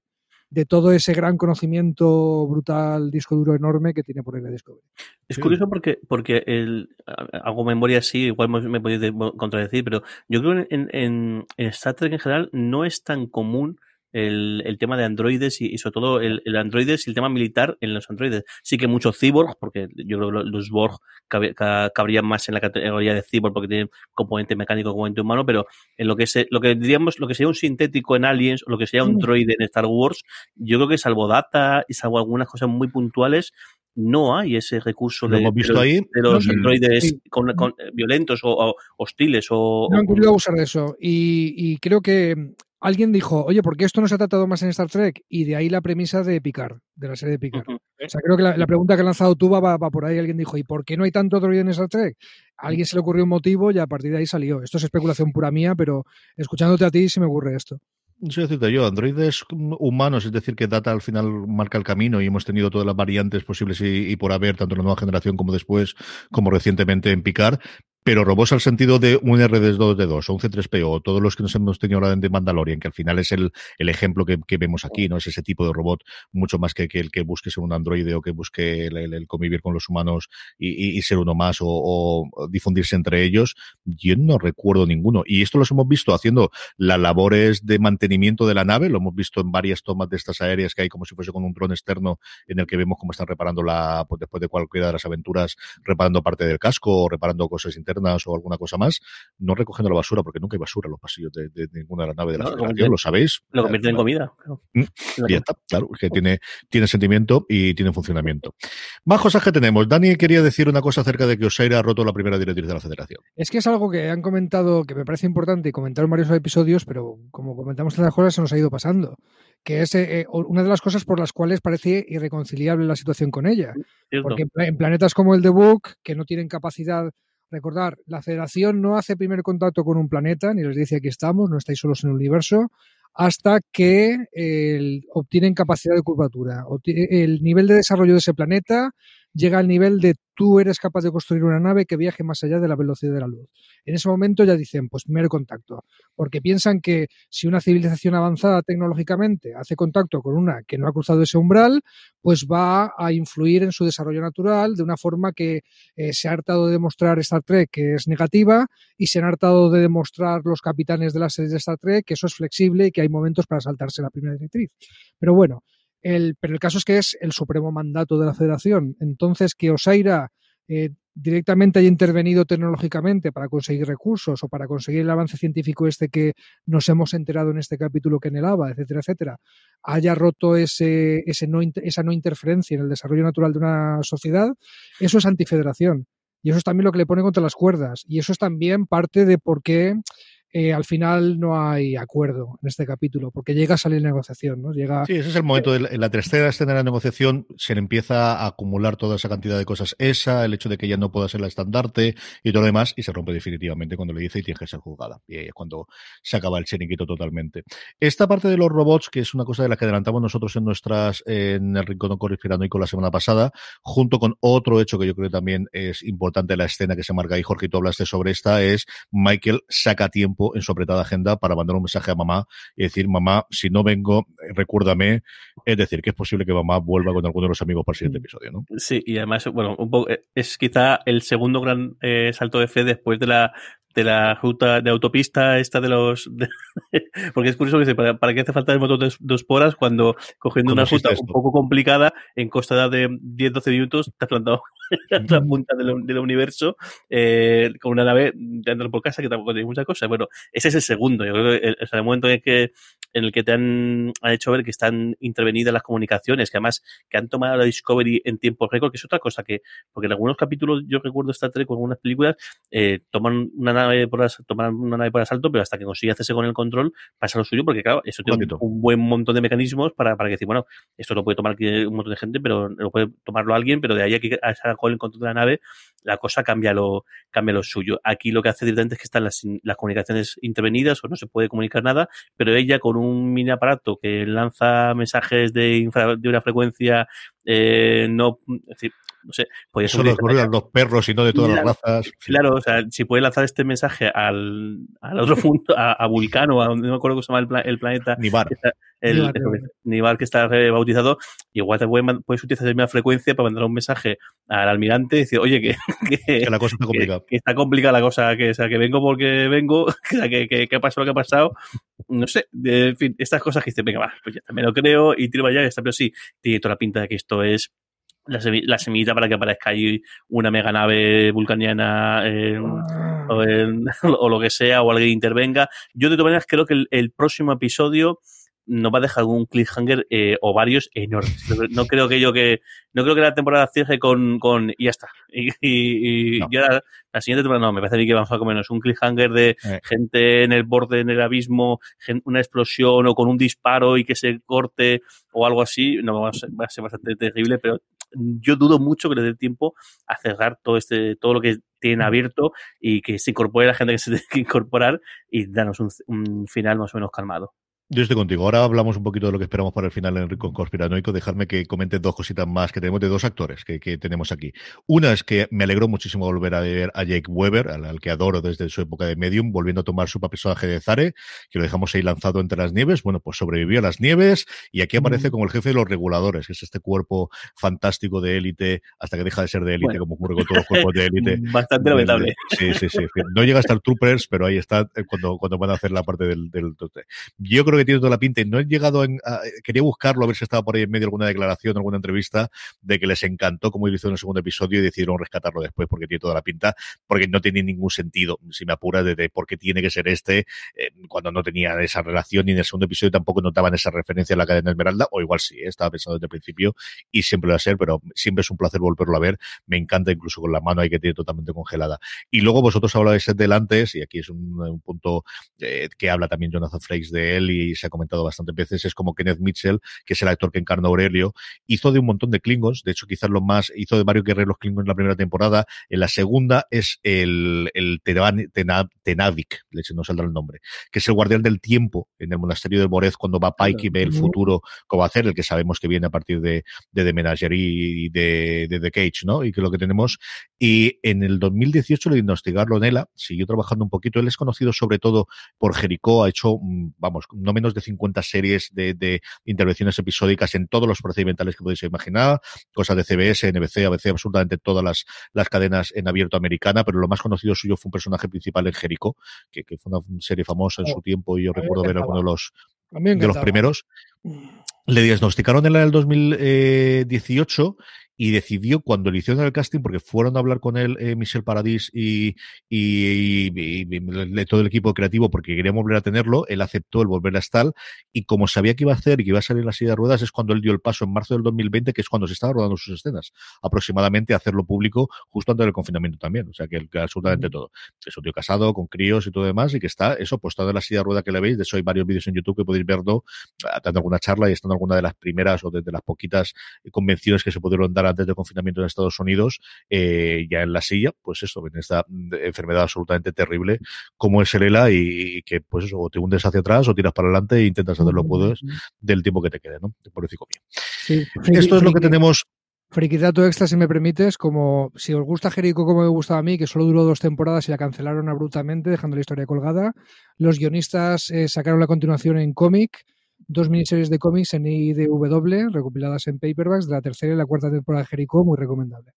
de todo ese gran conocimiento brutal, disco duro enorme que tiene por el Discovery. Es curioso porque, porque el, hago memoria así, igual me podéis contradecir, pero yo creo que en, en, en Star Trek en general no es tan común el, el tema de androides y, sobre todo el, el, androides y el tema militar en los androides. Sí que muchos cyborg, porque yo creo que los Borg cabrían más en la categoría de cyborg porque tienen componente mecánico, componente humano, pero en lo que se, lo que diríamos, lo que sería un sintético en Aliens o lo que sería un droide en Star Wars, yo creo que salvo data y salvo algunas cosas muy puntuales, no hay ese recurso de, hemos visto de, ahí? de los No, androides sí. con- con- violentos o, o hostiles o, No han querido abusar de eso. Y, y creo que alguien dijo, oye, ¿por qué esto no se ha tratado más en Star Trek? Y de ahí la premisa de Picard, de la serie de Picard. O sea, creo que la, la pregunta que ha lanzado tú va, va por ahí. Alguien dijo, ¿y por qué no hay tanto droide en Star Trek? A alguien se le ocurrió un motivo y a partir de ahí salió. Esto es especulación pura mía, pero escuchándote a ti se me ocurre esto. Sí, decirte yo, androides humanos, es decir, que Data al final marca el camino y hemos tenido todas las variantes posibles y, y por haber, tanto en la nueva generación como después, como recientemente en Picard. Pero robots al sentido de un RD2D2 o un C3PO o todos los que nos hemos tenido ahora de Mandalorian, que al final es el, el ejemplo que, que vemos aquí, ¿no? Es ese tipo de robot mucho más que, que el que busque ser un androide o que busque el, convivir con los humanos y, ser uno más o, o difundirse entre ellos. Yo no recuerdo ninguno. Y esto los hemos visto haciendo las labores de mantenimiento de la nave, lo hemos visto en varias tomas de estas aéreas que hay como si fuese con un dron externo en el que vemos cómo están reparando la, pues después de cualquiera de las aventuras, reparando parte del casco o reparando cosas internas o alguna cosa más, no recogiendo la basura, porque nunca hay basura en los pasillos de, de ninguna de las naves de la No, Federación, lo sabéis. lo convierten en comida. claro. Mm, La y ya está, claro, que tiene, tiene sentimiento y tiene funcionamiento. Más cosas que tenemos. Dani quería decir una cosa acerca de que Osaira ha roto la primera directriz de la Federación. Es que es algo que han comentado, que me parece importante y comentaron varios episodios, pero como comentamos tantas cosas se nos ha ido pasando. Que es eh, eh, una de las cosas por las cuales parece irreconciliable la situación con ella. ¿cierto? Porque en planetas como el de Book, que no tienen capacidad, recordar, la Federación no hace primer contacto con un planeta, ni les dice aquí estamos, no estáis solos en el universo, hasta que el- obtienen capacidad de curvatura. El nivel de desarrollo de ese planeta llega al nivel de tú eres capaz de construir una nave que viaje más allá de la velocidad de la luz. En ese momento ya dicen, pues primer contacto, porque piensan que si una civilización avanzada tecnológicamente hace contacto con una que no ha cruzado ese umbral, pues va a influir en su desarrollo natural de una forma que eh, se ha hartado de demostrar Star Trek que es negativa y se han hartado de demostrar los capitanes de las series de Star Trek que eso es flexible y que hay momentos para saltarse la primera directriz. Pero bueno, el, pero el caso es que es el supremo mandato de la federación. Entonces, que Osaira eh, directamente haya intervenido tecnológicamente para conseguir recursos o para conseguir el avance científico este que nos hemos enterado en este capítulo que anhelaba, etcétera, etcétera, haya roto ese, ese no, esa no interferencia en el desarrollo natural de una sociedad, eso es antifederación. Y eso es también lo que le pone contra las cuerdas. Y eso es también parte de por qué eh, al final no hay acuerdo en este capítulo, porque llega a salir negociación, ¿no? Llega, Sí, ese es el momento. de la- en la tercera escena de la negociación se le empieza a acumular toda esa cantidad de cosas. Esa, el hecho de que ya no pueda ser la estandarte y todo lo demás, y se rompe definitivamente cuando le dice y tiene que ser juzgada. Y ahí es cuando se acaba el chiringuito totalmente. Esta parte de los robots, que es una cosa de la que adelantamos nosotros en nuestras, en el Rincón Conspiranoico la semana pasada, junto con otro hecho que yo creo que también es importante la escena que se marca ahí, Jorge, y tú hablaste sobre esta, es Michael saca tiempo en su apretada agenda para mandar un mensaje a mamá y decir, mamá, si no vengo, eh, recuérdame. Es decir, que es posible que mamá vuelva con alguno de los amigos para el siguiente episodio, ¿no? Sí, y además, bueno, un poco, eh, es quizá el segundo gran eh, salto de fe después de la de la ruta de autopista esta de los de- porque es curioso que dice, ¿para, para qué hace falta el motor de dos poras cuando cogiendo ¿Cómo una ruta esto? un poco complicada en costa de 10-12 minutos te has plantado en la punta del, del universo eh, con una nave andando por casa que tampoco tiene muchas cosas bueno ese es el segundo yo creo que el, o sea, el momento en el que en el que te han, han hecho ver que están intervenidas las comunicaciones que además que han tomado la Discovery en tiempo récord que es otra cosa que porque en algunos capítulos yo recuerdo Star Trek o algunas películas eh, toman una nave por as- toman una nave por asalto pero hasta que consigue hacerse con el control pasa lo suyo porque claro eso tiene un, buen montón de mecanismos para, para que decir bueno esto lo puede tomar un montón de gente pero lo puede tomarlo alguien pero de ahí a que a- con el control de la nave la cosa cambia lo cambia lo suyo aquí lo que hace directamente es que están las, las comunicaciones intervenidas o no se puede comunicar nada pero ella con un mini aparato que lanza mensajes de, infra- de una frecuencia eh, no es decir, no sé podría Eso los perros y no de todas las Claro. razas. Sí. Claro, o sea, si puede lanzar este mensaje al, al otro punto, a, a Vulcano, a donde no me acuerdo cómo se llama el, pla- el planeta, Ni bar. que está- el, Nibar, eso, Nibar. Nibar, que está rebautizado, igual te puedes utilizar la misma frecuencia para mandar un mensaje al almirante y decir, oye, que, que, Que la cosa está complicada. que- que está complicada la cosa, que, o sea, que vengo porque vengo, que, que, que, ha pasado lo que ha pasado, no sé, de- en fin, estas cosas que dices, venga, va, pues ya me lo creo y tiro para allá, y está, pero sí, tiene toda la pinta de que esto es la, semi- la semillita para que aparezca ahí una mega nave vulcaniana eh, o, en- o lo que sea, o alguien intervenga. Yo de todas maneras creo que el, el próximo episodio nos va a dejar un cliffhanger eh, o varios enormes. No creo que yo que, no creo que la temporada cierre con, con y ya está. Y, y, ya la, siguiente temporada no, me parece a mí que vamos a comernos un cliffhanger de eh. gente en el borde, en el abismo, una explosión o con un disparo y que se corte o algo así. No, va a ser, va a ser bastante terrible, pero yo dudo mucho que le dé tiempo a cerrar todo este, todo lo que tienen abierto y que se incorpore la gente que se tiene que incorporar y darnos un final más o menos calmado. Yo estoy contigo. Ahora hablamos un poquito de lo que esperamos para el final en Rico Conspiranoico. Dejarme que comente dos cositas más que tenemos de dos actores que, tenemos aquí. Una es que me alegró muchísimo volver a ver a Jake Weber, al, que adoro desde su época de Medium, volviendo a tomar su personaje de Zare, que lo dejamos ahí lanzado entre las nieves. Bueno, pues sobrevivió a las nieves y aquí aparece como el jefe de los reguladores, que es este cuerpo fantástico de élite, hasta que deja de ser de élite, como ocurre con todos los cuerpos de élite. Bastante lamentable. Sí, sí, sí. No llega hasta el Troopers, pero ahí está eh, cuando, cuando van a hacer la parte del, del Yo creo que tiene toda la pinta y no he llegado a, quería buscarlo a ver si estaba por ahí en medio alguna declaración, alguna entrevista de que les encantó como hizo en el segundo episodio y decidieron rescatarlo después porque tiene toda la pinta, porque no tiene ningún sentido, si me apuras, de, por qué tiene que ser este eh, cuando no tenía esa relación y en el segundo episodio tampoco notaban esa referencia a la cadena Esmeralda, o igual sí, ¿eh? estaba pensando desde el principio y siempre lo va a ser, pero siempre es un placer volverlo a ver, me encanta incluso con la mano ahí que tiene totalmente congelada. Y luego vosotros hablabais del antes, y aquí es un, punto eh, que habla también Jonathan Frakes de él y se ha comentado bastantes veces, es como Kenneth Mitchell, que es el actor que encarna a Aurelio, hizo de un montón de Klingons, de hecho quizás lo más, hizo de varios guerreros Klingons en la primera temporada, en la segunda es el, el Tenavik, no saldrá el nombre, que es el guardián del tiempo en el monasterio de Borez cuando va Pike y ve el futuro cómo va a hacer, el que sabemos que viene a partir de, de The Menagerie y de, de The Cage, ¿no? Y que lo que tenemos. Y en el 2018 le diagnosticaron Nela, siguió trabajando un poquito, él es conocido sobre todo por Jericó, ha hecho, mm, vamos, no menos de 50 series de, intervenciones episódicas en todos los procedimentales que podéis imaginar, cosas de CBS, NBC, ABC, absolutamente todas las, las cadenas en abierto americana, pero lo más conocido suyo fue un personaje principal en Jericó, que, fue una serie famosa en su oh, tiempo y yo recuerdo ver alguno de los, de los primeros. Mm. Le diagnosticaron en el 2018 y decidió cuando le hicieron el casting, porque fueron a hablar con él eh, Michel Paradis y, y, todo el equipo creativo porque queríamos volver a tenerlo, él aceptó el volver a estar y como sabía que iba a hacer y que iba a salir la silla de ruedas es cuando él dio el paso en marzo del 2020, que es cuando se estaba rodando sus escenas, aproximadamente a hacerlo público justo antes del confinamiento también, o sea que, absolutamente todo. Es un tío casado, con críos y todo demás y que está eso postado en la silla de rueda que le veis, de eso hay varios vídeos en YouTube que podéis verlo, dando alguna charla y estando en alguna de las primeras o de las poquitas convenciones que se pudieron dar antes del confinamiento en Estados Unidos, eh, ya en la silla, pues eso, en esta enfermedad absolutamente terrible como es el ELA y, que pues eso, o te hundes hacia atrás o tiras para adelante e intentas hacer lo que puedes del tiempo que te quede, ¿no? Por Sí. Esto es lo que tenemos Friquidato extra, si me permites, como si os gusta Jericho como me gustaba a mí, que solo duró dos temporadas y la cancelaron abruptamente, dejando la historia colgada. Los guionistas eh, sacaron la continuación en cómic dos miniseries de cómics en IDW, recopiladas en paperbacks, de la tercera y la cuarta temporada de Jericho, muy recomendable.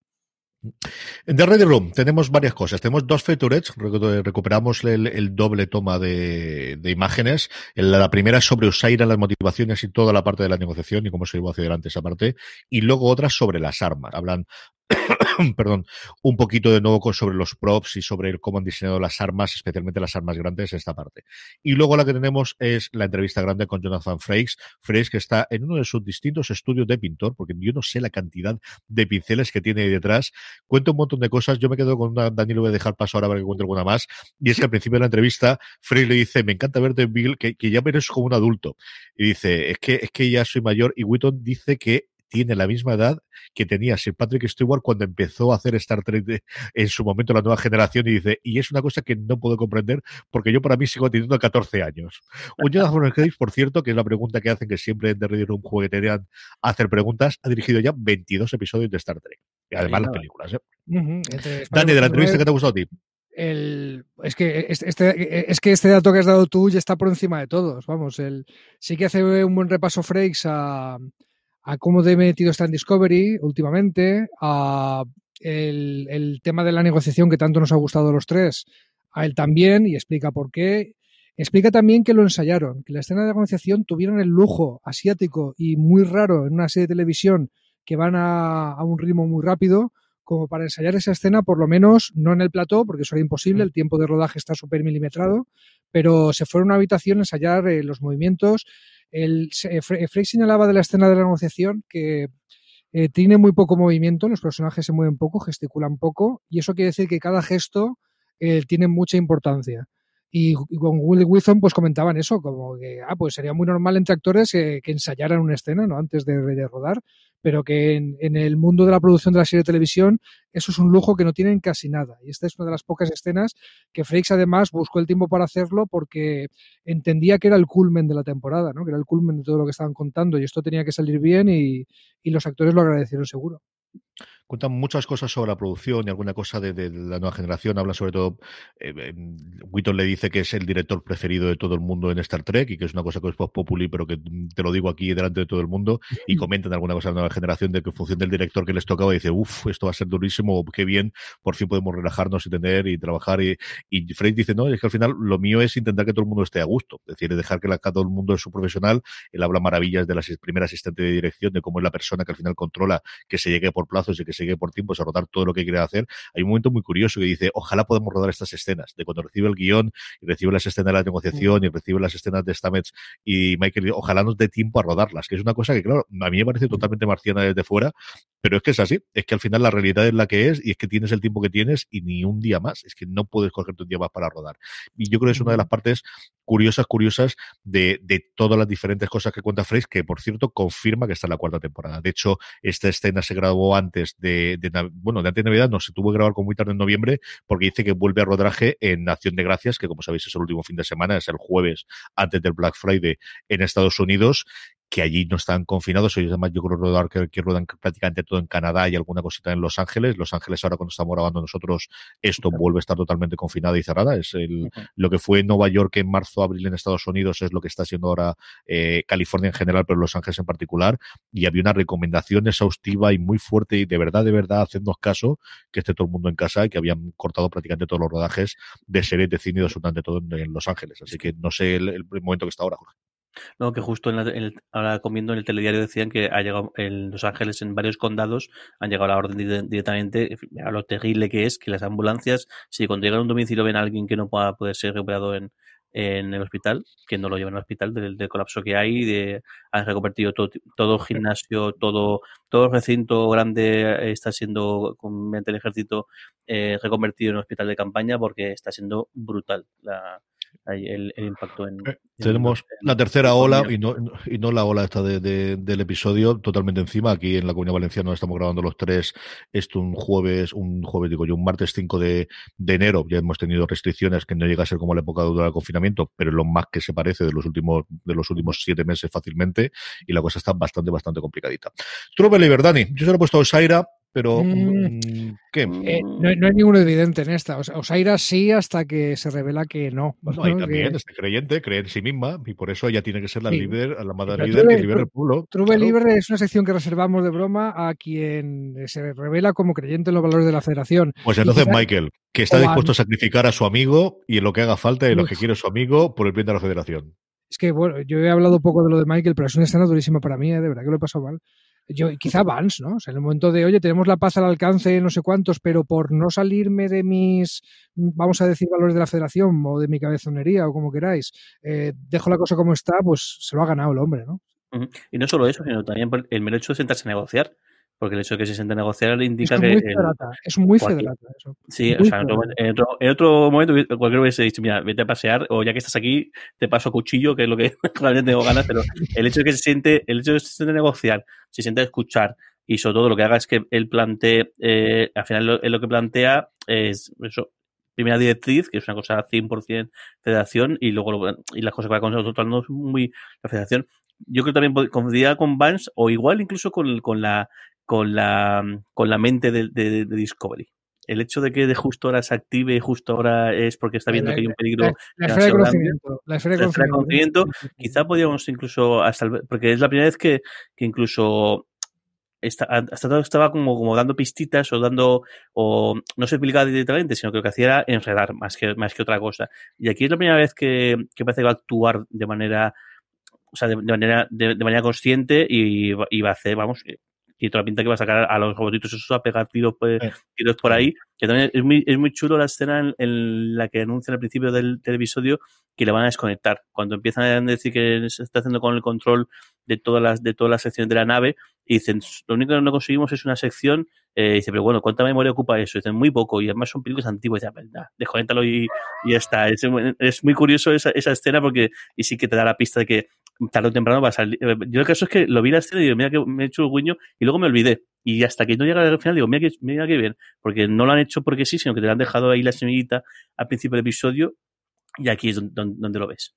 En The Ready Room tenemos varias cosas. Tenemos dos featurettes, recuperamos el, doble toma de, imágenes. La primera es sobre Usaira, las motivaciones y toda la parte de la negociación y cómo se llevó hacia adelante esa parte. Y luego otra sobre las armas. Hablan perdón, un poquito de nuevo sobre los props y sobre cómo han diseñado las armas, especialmente las armas grandes, esta parte. Y luego la que tenemos es la entrevista grande con Jonathan Frakes, Frakes que está en uno de sus distintos estudios de pintor, porque yo no sé la cantidad de pinceles que tiene ahí detrás. Cuenta un montón de cosas. Yo me quedo con una, Daniel, voy a dejar paso ahora para que cuente alguna más. Y es que al principio de la entrevista, Frakes le dice, me encanta verte, Bill, que, que ya eres como un adulto. Y dice, es que, es que ya soy mayor. Y Witton dice que tiene la misma edad que tenía Sir Patrick Stewart cuando empezó a hacer Star Trek en su momento la nueva generación y dice, y es una cosa que no puedo comprender porque yo para mí sigo teniendo 14 años. Un Jonathan Frakes, por cierto, que es la pregunta que hacen que siempre en The Ready Room juguetean a hacer preguntas, ha dirigido ya 22 episodios de Star Trek. Y además las películas. ¿eh? Dani, de la entrevista que te ha gustado a ti. El, es, que este, este, es que este dato que has dado tú ya está por encima de todos. Vamos, el, sí que hace un buen repaso Frakes a, a cómo de metido está en Discovery últimamente, a el, tema de la negociación que tanto nos ha gustado a los tres, a él también, y explica por qué. Explica también que lo ensayaron, que la escena de negociación tuvieron el lujo asiático y muy raro en una serie de televisión que van a, a un ritmo muy rápido, como para ensayar esa escena, por lo menos no en el plató, porque eso era imposible, el tiempo de rodaje está súper milimetrado, pero se fueron a una habitación a ensayar eh, los movimientos El, Frey señalaba de la escena de la negociación que eh, tiene muy poco movimiento, los personajes se mueven poco, gesticulan poco, y eso quiere decir que cada gesto eh, tiene mucha importancia. Y, con Will Wilson pues comentaban eso, como que ah, pues sería muy normal entre actores que ensayaran una escena ¿no? antes de, de rodar, pero que en, en, el mundo de la producción de la serie de televisión eso es un lujo que no tienen casi nada. Y esta es una de las pocas escenas que Frakes además buscó el tiempo para hacerlo porque entendía que era el culmen de la temporada, ¿no? que era el culmen de todo lo que estaban contando y esto tenía que salir bien y, y los actores lo agradecieron seguro cuentan muchas cosas sobre la producción y alguna cosa de, la nueva generación. Habla sobre todo, eh, Witton le dice que es el director preferido de todo el mundo en Star Trek y que es una cosa que es post populi, pero que te lo digo aquí delante de todo el mundo. Y comentan alguna cosa de la nueva generación de que en función del director que les tocaba, dice, uff, esto va a ser durísimo, qué bien, por fin podemos relajarnos y tener y trabajar. Y, y dice, no, es que al final lo mío es intentar que todo el mundo esté a gusto, es decir, dejar que, la, todo el mundo es su profesional. Él habla maravillas de la primera asistente de dirección, de cómo es la persona que al final controla que se llegue por plazos y que se llegue por tiempos a rodar todo lo que quiere hacer. Hay un momento muy curioso que dice, ojalá podamos rodar estas escenas, de cuando recibe el guion y recibe las escenas de la negociación y recibe las escenas de Stamets y Michael, ojalá nos dé tiempo a rodarlas, que es una cosa que, claro, a mí me parece totalmente marciana desde fuera, pero es que es así, es que al final la realidad es la que es y es que tienes el tiempo que tienes y ni un día más, es que no puedes cogerte un día más para rodar. Y yo creo que es una de las partes curiosas, curiosas de, de todas las diferentes cosas que cuenta Freys, que por cierto confirma que está en la cuarta temporada. De hecho, esta escena se grabó antes de, de bueno, antes de Navidad, no se tuvo que grabar con muy tarde en noviembre, porque dice que vuelve a rodaje en Nación de Gracias, que como sabéis es el último fin de semana, es el jueves antes del Black Friday en Estados Unidos, que allí no están confinados. Ellos además yo creo rodar que, que ruedan prácticamente todo en Canadá y alguna cosita en Los Ángeles. Los Ángeles ahora cuando estamos grabando nosotros esto vuelve a estar totalmente confinada y cerrada. Es el, lo que fue Nueva York en marzo, abril en Estados Unidos es lo que está siendo ahora eh, California en general, pero Los Ángeles en particular. Y había una recomendación exhaustiva y muy fuerte y de verdad, de verdad, hacernos caso que esté todo el mundo en casa y que habían cortado prácticamente todos los rodajes de series de cine y absolutamente todo en, Los Ángeles. Así que no sé el, el momento que está ahora, Jorge. No, que justo en, el, ahora comiendo en el telediario decían que ha llegado en Los Ángeles, en varios condados, han llegado a la orden directamente. A lo terrible que es que las ambulancias, si cuando llegan a un domicilio ven a alguien que no pueda poder ser recuperado en, en el hospital, que no lo llevan al hospital del, colapso que hay, de han reconvertido todo, todo gimnasio, todo, todo recinto grande está siendo mediante el ejército eh, reconvertido en hospital de campaña porque está siendo brutal la, el, impacto en, eh, Tenemos la tercera ola y no, y no la ola esta de, del episodio totalmente encima. Aquí en la Comunidad Valenciana estamos grabando los tres. Esto un jueves, un jueves digo yo, un martes 5 de, de, enero. Ya hemos tenido restricciones que no llega a ser como la época del confinamiento, pero lo más que se parece de los últimos de los últimos siete meses fácilmente y la cosa está bastante, bastante complicadita. Trupe Liberdani, yo se lo he puesto a Osaira pero, mm. Mm, ¿qué? Eh, no, hay ninguno evidente en esta. O sea, Osaira sí hasta que se revela que no. No, y también es creyente, cree en sí misma y por eso ella tiene que ser la líder, la madre líder que libera el pueblo. Trube Libre es una sección que reservamos de broma a quien se revela como creyente en los valores de la federación. Pues entonces Michael, que está dispuesto a sacrificar a su amigo y en lo que haga falta y lo que quiere su amigo por el bien de la federación. Es que, bueno, yo he hablado poco de lo de Michael, pero es una escena durísima para mí, ¿eh? de verdad que lo he pasado mal yo, quizá Vance, ¿no? O sea, en el momento de, oye, tenemos la paz al alcance, no sé cuántos, pero por no salirme de mis, vamos a decir, valores de la federación o de mi cabezonería o como queráis, eh, dejo la cosa como está, pues se lo ha ganado el hombre, ¿no? Y no solo eso, sino también el mero hecho de sentarse a negociar. Porque el hecho de que se siente a negociar indica es que. Muy es muy federata eso. Sí, o sea, en otro, en otro, momento cualquiera hubiese dicho, mira, vete a pasear, o ya que estás aquí, te paso cuchillo, que es lo que realmente tengo ganas, pero el hecho de que se siente, el hecho de que se siente a negociar, se siente a escuchar, y sobre todo lo que haga es que él plantee, eh, al final lo, lo que plantea es eso, primera directriz, que es una cosa 100% federación, y luego y las cosas que va con nosotros no es muy la federación. Yo creo que también confundía con Vance, o igual incluso con, con la con la, con la mente de, de, Discovery. El hecho de que de justo ahora se active, justo ahora es porque está viendo que hay un peligro. La, esfera de conocimiento. La esfera de conocimiento. Quizá podríamos incluso, hasta porque es la primera vez que, que incluso hasta estaba como, como dando pistitas o dando, o no se explicaba directamente, sino que lo que hacía era enredar más que, más que otra cosa. Y aquí es la primera vez que, que parece que va a actuar de manera, o sea, de, manera, de, manera consciente y, y, va a hacer, vamos, y toda la pinta que va a sacar a los robotitos esos a pegar tiros, pues, tiros por ahí. Que también es muy, es muy chulo la escena en, la que anuncian al principio del, episodio que le van a desconectar. Cuando empiezan a decir que se está haciendo con el control de todas las, de todas las secciones de la nave, y dicen, lo único que no conseguimos es una sección, eh, dice, pero bueno, ¿cuánta memoria ocupa eso? Dicen, muy poco, y además son películas antiguas, ya, verdad, desconéctalo y, y ya está. Es, es, muy curioso esa, esa escena porque, y sí que te da la pista de que tarde o temprano va a salir. Eh, yo el caso es que lo vi la escena y digo, mira que me he hecho el guiño y luego me olvidé. Y hasta que no llega al final digo, mira que, mira que bien, porque no lo han hecho porque sí, sino que te han dejado ahí la semillita al principio del episodio y aquí es donde lo ves.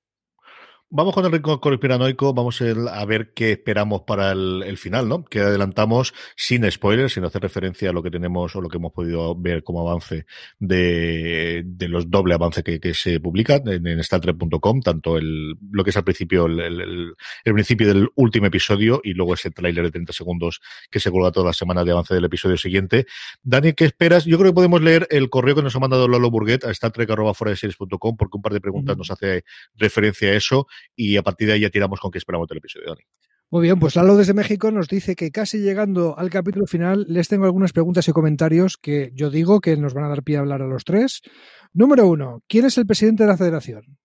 Vamos con el rincón conspiranoico, vamos a ver qué esperamos para el, final, ¿no? Que adelantamos sin spoilers, sin hacer referencia a lo que tenemos o lo que hemos podido ver como avance de, de los doble avances que, se publican en, en StarTrek.com, tanto el, lo que es al principio, el, el, principio del último episodio y luego ese tráiler de 30 segundos que se colga toda la semana de avance del episodio siguiente. Dani, ¿qué esperas? Yo creo que podemos leer el correo que nos ha mandado Lolo Burguet a StarTrek.com porque un par de preguntas nos hace referencia a eso y a partir de ahí ya tiramos con qué esperamos del episodio, Dani. Muy bien, pues Lalo desde México nos dice que casi llegando al capítulo final les tengo algunas preguntas y comentarios que yo digo que nos van a dar pie a hablar a los tres. Número uno, ¿quién es el presidente de la federación?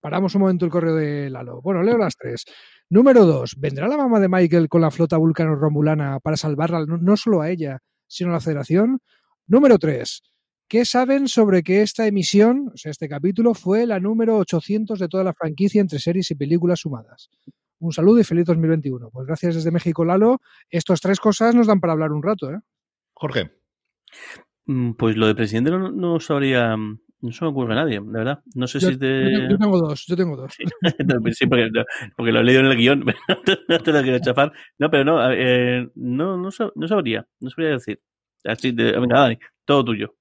Paramos un momento el correo de Lalo. Bueno, leo las tres. Número dos, ¿vendrá la mamá de Michael con la flota vulcano-romulana para salvarla no solo a ella, sino a la federación? Número tres, ¿Qué saben sobre que esta emisión, o sea, este capítulo, fue la número 800 de toda la franquicia entre series y películas sumadas? Un saludo y feliz 2021. Pues gracias desde México, Lalo. Estas tres cosas nos dan para hablar un rato, ¿eh? Jorge. Mm, pues lo de presidente no, sabría. No se me ocurre a nadie, de verdad. No sé si es de. Yo tengo dos, yo tengo dos. Sí, porque, lo he leído en el guion, no te lo quiero chafar. No, pero no, eh, no, no, sabría, no sabría decir. Así de, venga, Dani, todo tuyo.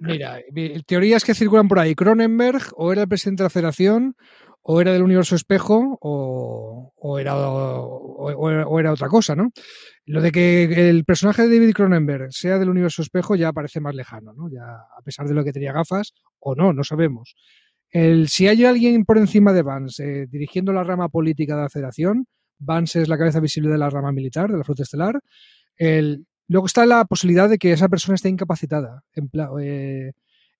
Mira, teorías que circulan por ahí. Cronenberg o era el presidente de la federación, o era del universo espejo, o, era, o, era otra cosa, ¿no? Lo de que el personaje de David Cronenberg sea del universo espejo ya parece más lejano, ¿no? Ya, a pesar de lo que tenía gafas, o no, no sabemos. El, si hay alguien por encima de Vance eh, dirigiendo la rama política de la federación, Vance es la cabeza visible de la rama militar, de la flota estelar. El, Luego está la posibilidad de que esa persona esté incapacitada. En plan, eh,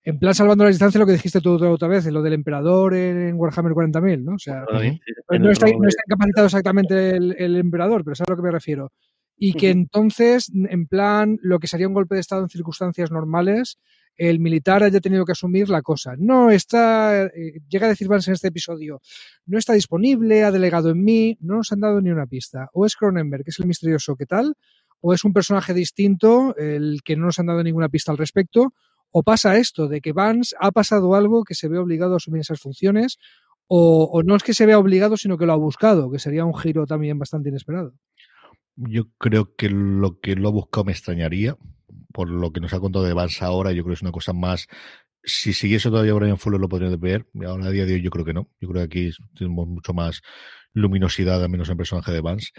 en plan salvando la distancia, lo que dijiste tú otra vez, lo del emperador en Warhammer 40.000, ¿no? O sea, no, está, incapacitado exactamente el, emperador, pero sabes a lo que me refiero. Y que entonces, en plan, lo que sería un golpe de Estado en circunstancias normales, el militar haya tenido que asumir la cosa. No está, eh, llega a decir Vance en este episodio, no está disponible, ha delegado en mí, no nos han dado ni una pista. O es Cronenberg, que es el misterioso, ¿qué tal? O es un personaje distinto, el que no nos han dado ninguna pista al respecto, o pasa esto, de que Vance ha pasado algo que se ve obligado a asumir esas funciones, o, no es que se vea obligado, sino que lo ha buscado, que sería un giro también bastante inesperado. Yo creo que lo que lo ha buscado me extrañaría, por lo que nos ha contado de Vance ahora, yo creo que es una cosa más si siguiese todavía Brian Fuller lo podríamos ver. Ahora a día de hoy yo creo que no. Yo creo que aquí tenemos mucho más luminosidad, al menos en el personaje de Vance.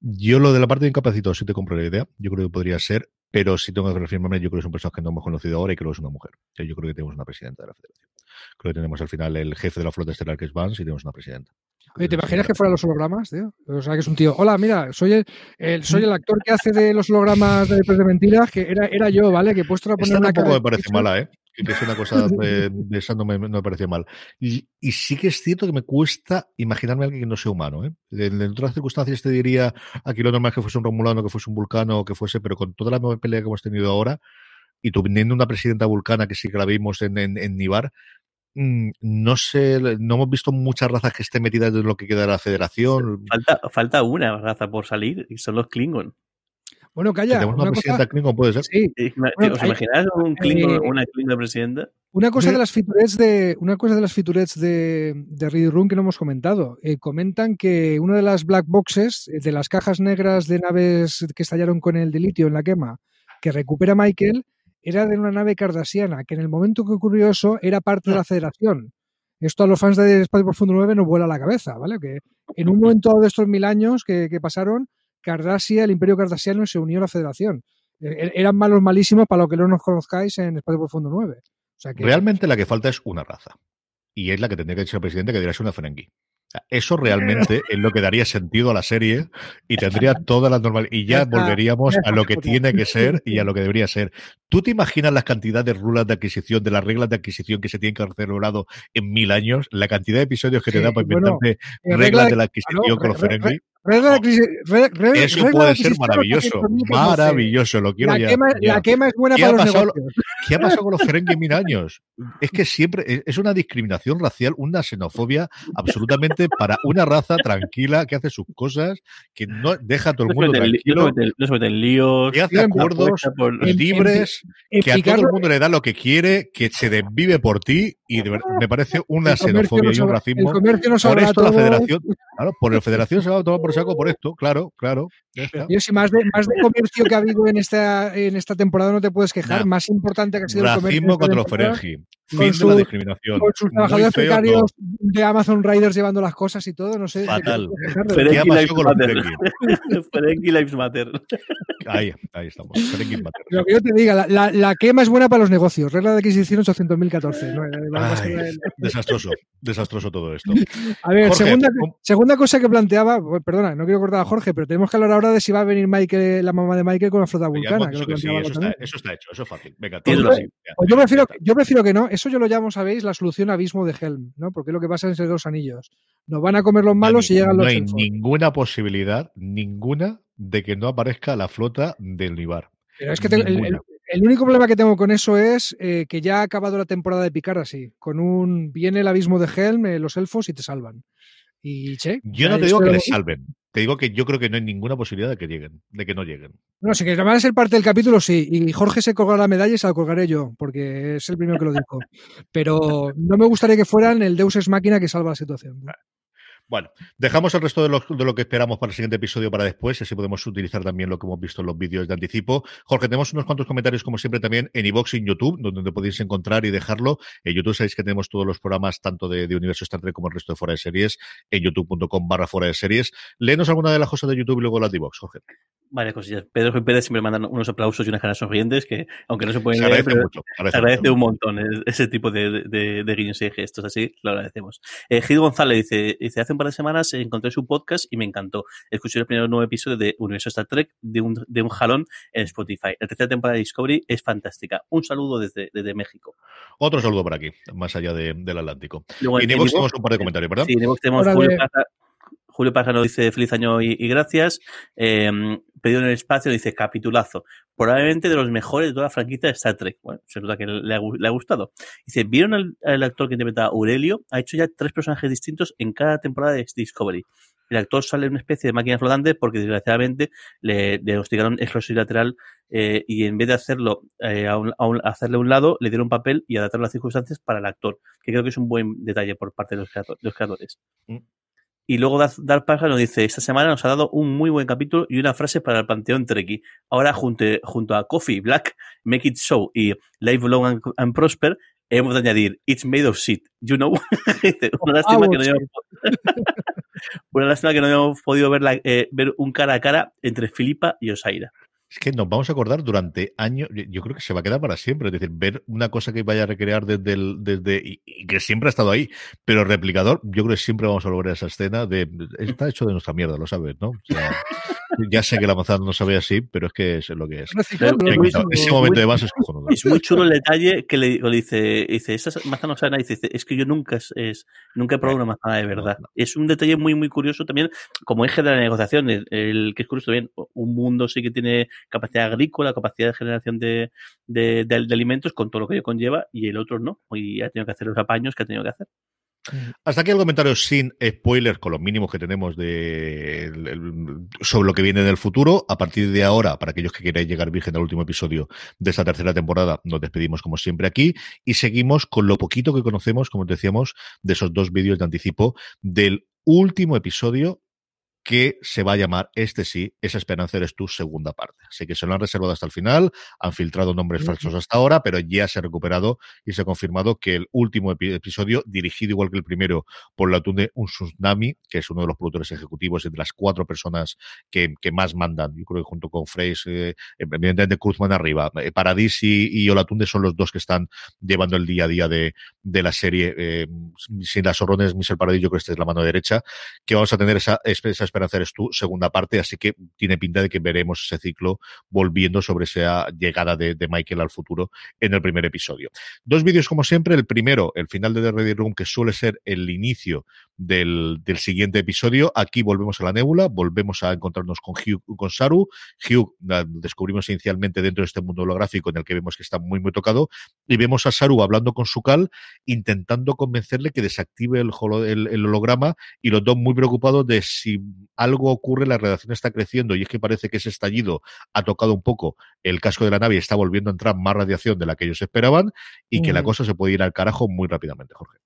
Yo lo de la parte de incapacitado sí te compro la idea. Yo creo que podría ser, pero si tengo que reafirmarme, yo creo que es un personaje que no hemos conocido ahora y creo que es una mujer. Yo creo que tenemos una presidenta de la federación. Creo que tenemos al final el jefe de la flota estelar que es Vance y tenemos una presidenta. Oye, ¿te imaginas que fuera los hologramas, tío? O sea, que es un tío. Hola, mira, soy el, soy el actor que hace de los hologramas de Mentiras, que era, era yo, ¿vale? Que he puesto a poner una tampoco me parece mala, ¿eh? Que es una cosa de, esa no me, no mal. Y, y, sí que es cierto que me cuesta imaginarme a alguien que no sea humano. ¿eh? En, otras circunstancias te diría aquí lo normal es que fuese un romulano, que fuese un vulcano, que fuese, pero con toda la pelea que hemos tenido ahora y teniendo una presidenta vulcana que sí que la vimos en, en, en Nibar, mm, no sé, no hemos visto muchas razas que estén metidas en lo que queda de la federación. Falta, falta una raza por salir y son los Klingon. Bueno, calla. Tenemos una, presidenta Klingon, puede ser. Sí. ¿Os imagináis un Klingon, eh, una Klingon presidenta? Una cosa de las featurettes de una cosa de las featurettes de, de Read Room que no hemos comentado. Eh, comentan que una de las black boxes, eh, de las cajas negras de naves que estallaron con el delitio en la quema, que recupera Michael, era de una nave cardasiana, que en el momento que ocurrió eso era parte de la Federación. Esto a los fans de Espacio Profundo 9 nos vuela la cabeza, ¿vale? Que en un momento de estos mil años que, que pasaron, Cardassia, el Imperio Cardasiano, se unió a la Federación. E, e, eran malos malísimos para lo que no nos conozcáis en Espacio Profundo 9. Realmente la que falta es una raza. Y es la que tendría que ser presidente, que diría ser una Ferengi. Eso realmente es lo que daría sentido a la serie y tendría toda la normal y ya volveríamos a lo que tiene que ser y a lo que debería ser. ¿Tú te imaginas la cantidad de rulas de adquisición, de las reglas de adquisición que se tienen que haber celebrado en mil años? La cantidad de episodios que te da para inventarte reglas de, la adquisición con los Ferengi. Eso puede ser maravilloso, maravilloso, lo quiero la ya, Quema, La quema es buena para los negocios. ¿Qué ha pasado con los Ferengi en mil años? Es que siempre es una discriminación racial, una xenofobia absolutamente para una raza tranquila que hace sus cosas, que no deja a todo el mundo tranquilo, no se meten líos, que hace acuerdos libres, que a todo el mundo le da lo que quiere, que se desvive por ti y me parece una xenofobia y un racismo. por esto la federación, claro, por la federación se va a tomar por saco por esto, claro, claro. Yo si más de, más de comercio que ha habido en esta, en esta temporada no te puedes quejar, más importante que ha sido el comercio. contra los Ferengi. Fin de la discriminación. Con sus trabajadores precarios de Amazon Riders llevando las cosas y todo, no sé. Fatal. Ferengi Lives Matter. Ferengi Lives Matter. Ahí, ahí estamos. Ferengi Matter. Lo que yo te diga, la, la, quema es buena para los negocios. Regla de adquisición 800.014. ¿no? Desastroso, desastroso todo esto. A ver, segunda, segunda cosa que planteaba, perdona, no quiero cortar a Jorge, pero tenemos que hablar ahora de si va a venir Michael, la mamá de Michael con la flota vulcana. eso, está, eso, está, hecho, eso es fácil. Venga, todo pues, pues yo, prefiero, yo prefiero que no. Eso yo lo llamo, sabéis, la solución abismo de Helm, ¿no? Porque es lo que pasa en esos dos anillos. Nos van a comer los malos y llegan los. No hay ninguna posibilidad, ninguna, de que no aparezca la flota del Nibar. Pero es que el, único problema que tengo con eso es eh, que ya ha acabado la temporada de picar así. Con un. Viene el abismo de Helm, eh, los elfos y te salvan. Y che, Yo no te digo que les salven. Te digo que yo creo que no hay ninguna posibilidad de que lleguen, de que no lleguen. No, si que van a ser parte del capítulo, sí. Y Jorge se colgará la medalla y se la colgaré yo, porque es el primero que lo dijo. Pero no me gustaría que fueran el Deus Ex Máquina que salva la situación. Bueno, dejamos el resto de lo, de lo, que esperamos para el siguiente episodio para después, así podemos utilizar también lo que hemos visto en los vídeos de anticipo. Jorge, tenemos unos cuantos comentarios, como siempre, también en iVox y en YouTube, donde podéis encontrar y dejarlo. En YouTube sabéis que tenemos todos los programas, tanto de, de Universo Star Trek como el resto de fuera de series, en youtube.com barra fuera de series. Léenos alguna de las cosas de YouTube y luego las de iVox, Jorge varias cosillas. Pedro y Pérez siempre mandan unos aplausos y unas caras sonrientes que, aunque no se pueden se agradece mucho, agradece, un montón ese tipo de, de, de guiños y gestos así, lo agradecemos. Eh, Gil González dice, dice, hace un par de semanas encontré su podcast y me encantó. Escuché el primer nuevo episodio de Universo Star Trek de un, de un jalón en Spotify. La tercera temporada de Discovery es fantástica. Un saludo desde, desde México. Otro saludo por aquí, más allá de, del Atlántico. y en tenemos un par de comentarios, ¿verdad? Sí, en tenemos Julio Pájaro dice feliz año y, gracias. Eh, pedido en el espacio dice capitulazo. Probablemente de los mejores de toda la franquicia de Star Trek. Bueno, se nota que le ha, gustado. Dice, ¿vieron al, actor que interpreta Aurelio? Ha hecho ya tres personajes distintos en cada temporada de Discovery. El actor sale en una especie de máquina flotante porque desgraciadamente le diagnosticaron esclerosis lateral eh, y en vez de hacerlo eh, a, hacerle a un lado, le dieron papel y adaptaron las circunstancias para el actor, que creo que es un buen detalle por parte de los, creadores. Mm. Y luego Dark nos dice, esta semana nos ha dado un muy buen capítulo y una frase para el panteón Treki. Ahora junto, junto a Coffee, Black, Make It So y Live Long and, Prosper, hemos de añadir It's Made of Shit, you know. una, lástima que no hayamos, una lástima que no hayamos podido ver, eh, ver un cara a cara entre Filipa y Osaira es que nos vamos a acordar durante años, yo creo que se va a quedar para siempre, es decir, ver una cosa que vaya a recrear desde desde, y, que siempre ha estado ahí, pero replicador, yo creo que siempre vamos a volver a esa escena de, está hecho de nuestra mierda, lo sabes, ¿no? Ya sé que la manzana no sabe así, pero es que es lo que es. ese momento de base es Es muy chulo el detalle que le, dice, dice, esa manzana sana, dice, es que yo nunca es, nunca he probado una manzana de verdad. Es un detalle muy, muy curioso también, como eje de la negociación, el, que es curioso también, un mundo sí que tiene capacidad agrícola, capacidad de generación de, de, alimentos con todo lo que ello conlleva y el otro no. Y ha tenido que hacer los apaños que ha tenido que hacer. Hasta aquí el comentario sin spoilers, con los mínimos que tenemos de, sobre lo que viene en el futuro. A partir de ahora, para aquellos que queráis llegar virgen al último episodio de esta tercera temporada, nos despedimos como siempre aquí y seguimos con lo poquito que conocemos, como decíamos, de esos dos vídeos de anticipo del último episodio que se va a llamar este sí, esa esperanza eres tú, segunda parte. Así que se lo han reservado hasta el final, han filtrado nombres falsos hasta ahora, pero ya se ha recuperado y se ha confirmado que el último episodio, dirigido igual que el primero por la Tunde Tsunami, que es uno de los productores ejecutivos y de las cuatro personas que, más mandan, yo creo que junto con Freys, eh, evidentemente Cruzman arriba, eh, Paradisi y Olatunde son los dos que están llevando el día a día de, la serie. Eh, sin las horrones, Michel Paradis, yo creo que esta es la mano derecha, que vamos a tener esa, esa esperanza eres tú, segunda parte, así que tiene pinta de que veremos ese ciclo volviendo sobre esa llegada de, Michael al futuro en el primer episodio. Dos vídeos como siempre, el primero, el final de The Ready Room, que suele ser el inicio del, del, siguiente episodio. Aquí volvemos a la nébula, volvemos a encontrarnos con Hugh, con Saru. Hugh descubrimos inicialmente dentro de este mundo holográfico en el que vemos que está muy, muy tocado, y vemos a Saru hablando con su cal, intentando convencerle que desactive el holograma, y los dos muy preocupados de si algo ocurre, la redacción está creciendo, y es que parece que ese estallido ha tocado un poco el casco de la nave y está volviendo a entrar más radiación de la que ellos esperaban, y que la cosa se puede ir al carajo muy rápidamente, Jorge.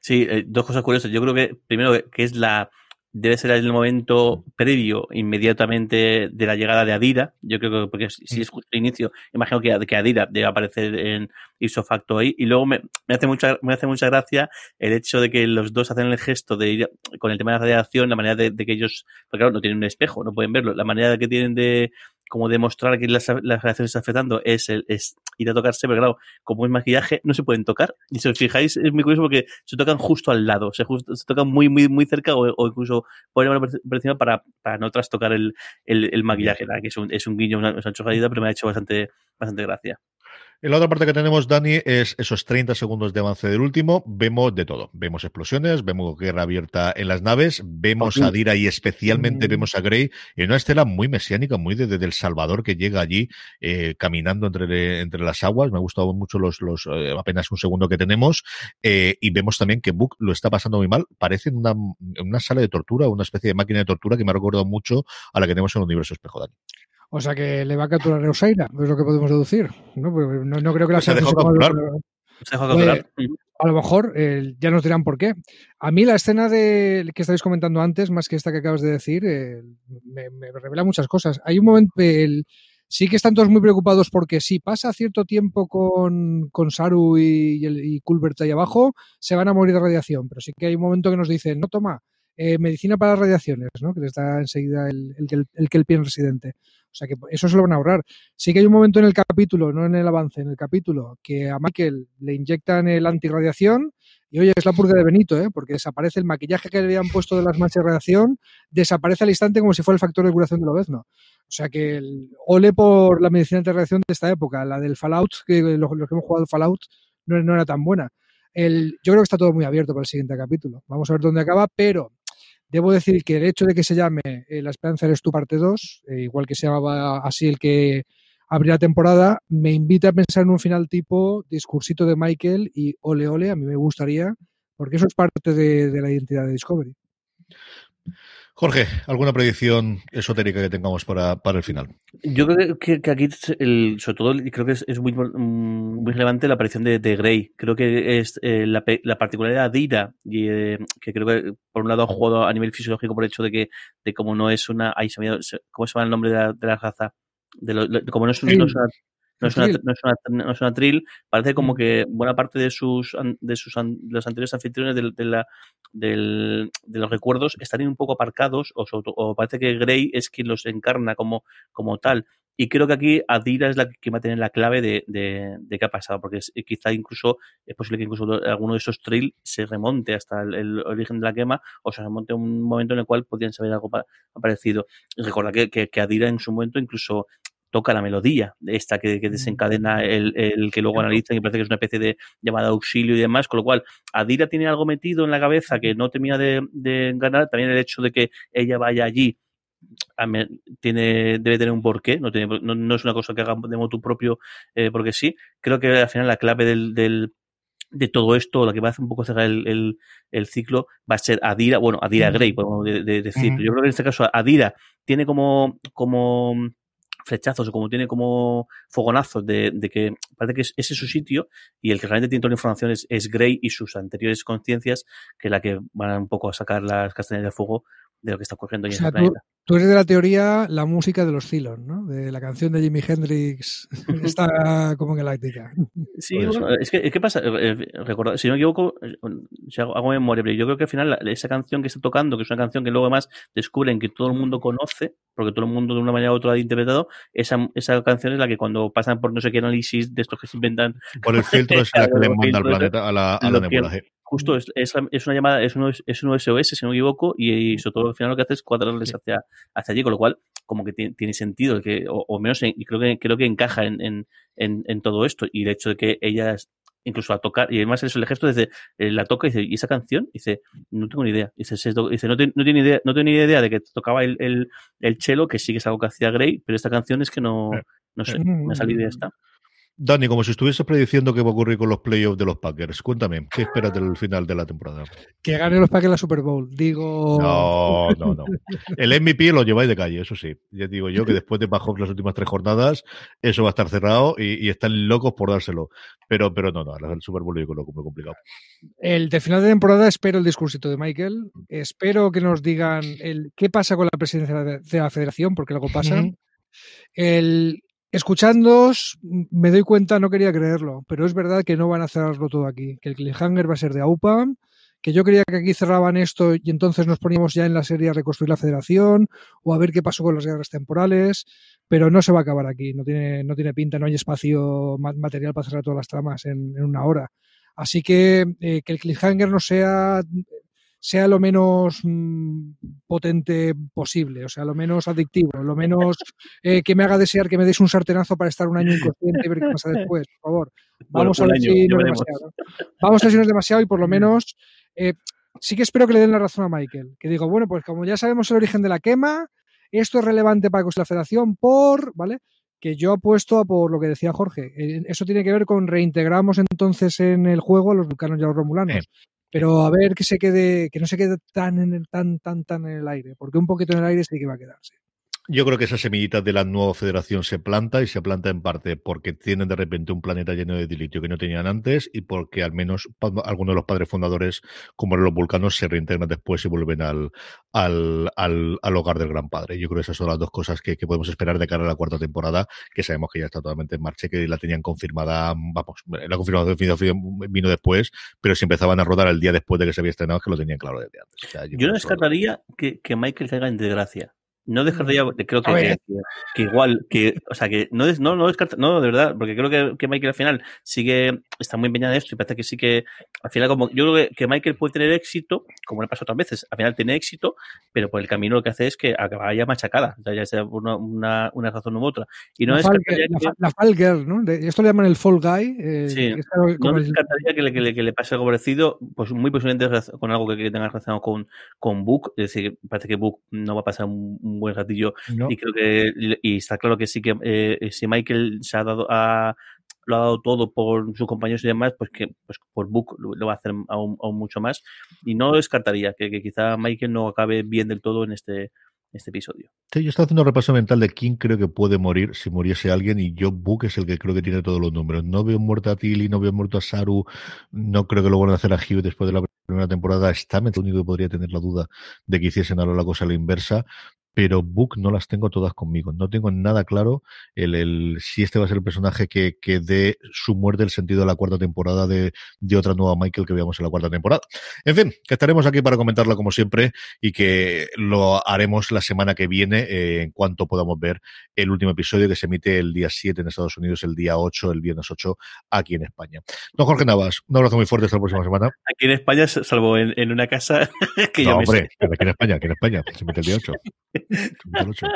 Sí, eh, dos cosas curiosas. Yo creo que primero que es la debe ser el momento previo inmediatamente de la llegada de Adira. Yo creo que porque si es justo el inicio, imagino que, que Adira debe aparecer en ipso facto ahí. Y luego me, hace mucha me hace mucha gracia el hecho de que los dos hacen el gesto de ir con el tema de la radiación, la manera de, de que ellos, porque claro, no tienen un espejo, no pueden verlo, la manera que tienen de como demostrar que las, las reacciones está afectando es, el, es ir a tocarse, pero claro, como es maquillaje, no se pueden tocar. Y si os fijáis, es muy curioso porque se tocan justo al lado, se, se tocan muy, muy, muy cerca o, incluso ponen por encima para, para no trastocar el, el, el maquillaje, que es un, es un guiño, una, una pero me ha hecho bastante, bastante gracia. En la otra parte que tenemos, Dani, es esos 30 segundos de avance del último. Vemos de todo. Vemos explosiones, vemos guerra abierta en las naves, vemos a Dira y especialmente mm. vemos a Grey en una estela muy mesiánica, muy desde de, El Salvador, que llega allí eh, caminando entre, entre las aguas. Me ha gustado mucho los, los eh, apenas un segundo que tenemos. Eh, y vemos también que Book lo está pasando muy mal. Parece una, una sala de tortura, una especie de máquina de tortura que me ha recordado mucho a la que tenemos en el universo espejo, Dani. O sea que le va a capturar a Eusaira, es lo que podemos deducir. No, no, creo que la pues se dejó capturar. Pues, a lo mejor eh, ya nos dirán por qué. A mí la escena de que estáis comentando antes, más que esta que acabas de decir, eh, me, revela muchas cosas. Hay un momento, el, sí que están todos muy preocupados porque si pasa cierto tiempo con, con Saru y, y, Culbert ahí abajo, se van a morir de radiación. Pero sí que hay un momento que nos dicen, no toma, eh, medicina para radiaciones, ¿no? que les da enseguida el, el, el, el, el pie residente. O sea que eso se lo van a ahorrar. Sí que hay un momento en el capítulo, no en el avance, en el capítulo, que a Michael le inyectan el antirradiación y oye, es la purga de Benito, ¿eh? porque desaparece el maquillaje que le habían puesto de las manchas de radiación, desaparece al instante como si fuera el factor de curación de Lobezno. O sea que el ole por la medicina de radiación de esta época, la del Fallout, que los, que hemos jugado Fallout, no, era tan buena. Yo creo que está todo muy abierto para el siguiente capítulo. Vamos a ver dónde acaba, pero Debo decir que el hecho de que se llame eh, La Esperanza eres tú parte 2, eh, igual que se llamaba así el que la temporada, me invita a pensar en un final tipo discursito de Michael y ole ole, a mí me gustaría, porque eso es parte de la identidad de Discovery. Jorge, ¿alguna predicción esotérica que tengamos para, para el final? Yo creo que, que aquí, el, sobre todo, creo que es, es muy, mm, muy, relevante la aparición de, de Grey. Creo que es eh, la, la, particularidad de Ira, y, eh, que creo que por un lado ha jugado a nivel fisiológico por el hecho de que, de como no es una, ahí se me, ¿cómo se llama el nombre de la, de la raza? De lo, como no es, un, no es una, no es, una, no, es una, no es una trill, parece como que buena parte de sus de sus de los anteriores anfitriones de, de, la, del, de los recuerdos están un poco aparcados o, o, parece que Grey es quien los encarna como, como tal. Y creo que aquí Adira es la que va a tener la clave de, de, de qué ha pasado, porque es, quizá incluso es posible que incluso alguno de esos trill se remonte hasta el, el, origen de la quema o se remonte a un momento en el cual podrían saber algo parecido. Recuerda que, que, que Adira en su momento incluso toca la melodía, esta que, que desencadena el, el, que luego analiza y parece que es una especie de llamada auxilio y demás, con lo cual Adira tiene algo metido en la cabeza que no termina de, de ganar, también el hecho de que ella vaya allí tiene, debe tener un porqué, no, tiene, no, no es una cosa que haga de modo propio eh, porque sí. Creo que al final la clave del, del, de todo esto, lo que va a hacer un poco cerrar el, el, el, ciclo, va a ser Adira, bueno, Adira Grey, podemos de, de decir. Yo creo que en este caso Adira tiene como, como flechazos o como tiene como fogonazos de, de que parece que es, ese es su sitio y el que realmente tiene toda la información es, es Grey y sus anteriores conciencias, que es la que van un poco a sacar las castañas de fuego de lo que está ocurriendo O en ese tú, planeta. tú eres de la teoría la música de los Cylon, ¿no? De la canción de Jimi Hendrix está como galáctica. Sí, Puede bueno, es que, ¿qué pasa? Eh, eh, recordad- si no me equivoco, eh, si hago, hago memoria, pero yo creo que al final la- esa canción que está tocando, que es una canción que luego además descubren que todo el mundo conoce, porque todo el mundo de una manera u otra ha interpretado, esa, esa canción es la que cuando pasan por no sé qué análisis de estos que se inventan, Por el filtro es la que le Claro, manda al planeta, a la, a la nebula. G. justo es, es, es una llamada, es un, es un SOS, si no me equivoco, y, y sobre todo al final lo que hace es cuadrarles hacia, hacia allí, con lo cual como que tiene, tiene sentido, que, o, o menos en- y creo que, creo que encaja en, en, en, todo esto, y el hecho de que ellas incluso a tocar, y además eso, el gesto desde eh, la toca y dice, ¿y esa canción? dice, no tengo ni idea. Dice, "Se to- dice no, te- no tiene idea, no tengo ni idea de que tocaba el, el, el cello, que sí que es algo que hacía Grey, pero esta canción es que no, Eh, no sé, eh. me ha salido y ya está. Dani, como si estuvieses prediciendo qué va a ocurrir con los playoffs de los Packers. Cuéntame, ¿qué esperas del final de la temporada? Que gane los Packers la Super Bowl. Digo. No, no, no. El MVP lo lleváis de calle, eso sí. Ya digo yo que después de Mahomes las últimas tres jornadas, eso va a estar cerrado y, y están locos por dárselo. Pero, pero no, no, el Super Bowl yo creo que es muy complicado. El de final de temporada espero el discursito de Michael. Espero que nos digan el qué pasa con la presidencia de la federación, porque algo pasa. Ujú. El escuchándoos me doy cuenta, no quería creerlo, pero es verdad que no van a cerrarlo todo aquí, que el cliffhanger va a ser de AUPA, que yo creía que aquí cerraban esto y entonces nos poníamos ya en la serie a reconstruir la federación o a ver qué pasó con las guerras temporales, pero no se va a acabar aquí, no tiene, no tiene pinta, no hay espacio ma- material para cerrar todas las tramas en, en una hora. Así que eh, que el cliffhanger no sea sea lo menos mm, potente posible, o sea, lo menos adictivo, lo menos eh, que me haga desear que me des un sartenazo para estar un año inconsciente y ver qué pasa después, por favor. Vamos Bueno, a ver año, si no es demasiado. Vamos a ver si no es demasiado y por lo menos eh, sí que espero que le den la razón a Michael. Que digo, bueno, pues como ya sabemos el origen de la quema, esto es relevante para la federación por, ¿vale? Que yo apuesto a por lo que decía Jorge. Eh, Eso tiene que ver con reintegramos entonces en el juego a los vulcanos y a los romulanos. Eh. Pero a ver que se quede, que no se quede tan en el, tan, tan, tan en el aire, porque un poquito en el aire sí que va a quedarse. Yo creo que esa semillita de la nueva federación se planta y se planta en parte porque tienen de repente un planeta lleno de dilitio que no tenían antes y porque al menos algunos de los padres fundadores, como los vulcanos, se reintegran después y vuelven al, al, al, al hogar del gran padre. Yo creo que esas son las dos cosas que, que podemos esperar de cara a la cuarta temporada, que sabemos que ya está totalmente en marcha, que la tenían confirmada, vamos, la confirmación vino- vino después, pero si empezaban a rodar el día después de que se había estrenado, es que lo tenían claro desde antes. O sea, Yo no descartaría que, que Michael caiga en desgracia. No descartaría, creo que, ver. que, que igual, que, o sea, que no, des- no, no descarta, no, de verdad, porque creo que, que Michael al final sigue, está muy empeñado en esto y parece que sí que, al final, como, yo creo que, Michael puede tener éxito, como le pasó otras veces, al final tiene éxito, pero por el camino lo que hace es que acaba ya machacada, ya sea por una, una, una razón u otra. Y no la, fall, la, que, la fall girl, ¿no? De- esto le llaman el fall guy. eh, Sí. no el- descartaría que le, que le, que le pase algo parecido, pues muy posiblemente con algo que, que tenga relacionado con, con Book, es decir, parece que Book no va a pasar un, un buen ratillo No. y creo que y está claro que sí que eh, si Michael se ha dado a lo ha dado todo por sus compañeros y demás, pues que pues por Book lo, lo va a hacer aún, aún mucho más. Y no descartaría que, que quizá Michael no acabe bien del todo en este, este episodio. Sí, yo estoy haciendo un repaso mental de quién creo que puede morir si muriese alguien y yo Book es el que creo que tiene todos los números. No veo muerto a Tilly, no veo muerto a Saru, no creo que lo van a hacer a Hugh después de la primera temporada. Está el único que podría tener la duda de que hiciesen ahora la cosa a la inversa. Pero Book no las tengo todas conmigo. No tengo nada claro el, el si este va a ser el personaje que, que dé su muerte el sentido de la cuarta temporada de, de otra nueva Michael que veamos en la cuarta temporada. En fin, que estaremos aquí para comentarla como siempre y que lo haremos la semana que viene eh, en cuanto podamos ver el último episodio que se emite el día 7 en Estados Unidos, el día 8, el viernes 8 aquí en España. Don Jorge Navas, un abrazo muy fuerte hasta la próxima semana. Aquí en España, salvo en, en una casa que no, me hombre, sé. aquí en España, aquí en España, se emite el día 8. Se emite el 8.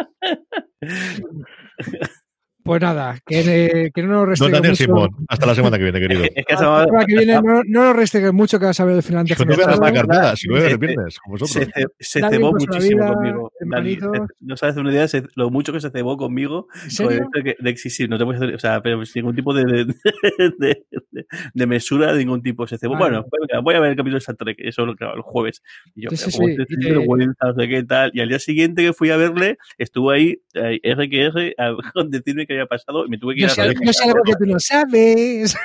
Pues nada, que, que no nos Don restringe Daniel mucho. Simón, hasta la semana que viene, querido. Es que La esa- semana que viene no, no nos restringe mucho que vas a ver el final de Hijo, no a sacar nada, si no me Se- arrepientes, como se, vosotros. ce- se Dale, cebó pues, muchísimo vida, conmigo. Dani. No sabes una idea lo mucho que se cebó conmigo. De que, de que sí, sí, no te puedes hacer, o sea, pero sin ningún tipo de, de, de, de- de mesura de ningún tipo. Se cebó. Vale. Bueno, pues venga, voy a ver el capítulo de Star Trek, eso lo claro, el jueves. Y yo, Sí, pero sí, como sí, este y tío, te- vergüenza, no sé qué tal. Y al día siguiente que fui a verle, estuvo ahí, eh, R que R, a decirme qué había pasado y me tuve que ir Yo a sé, sé algo que tú no sabes.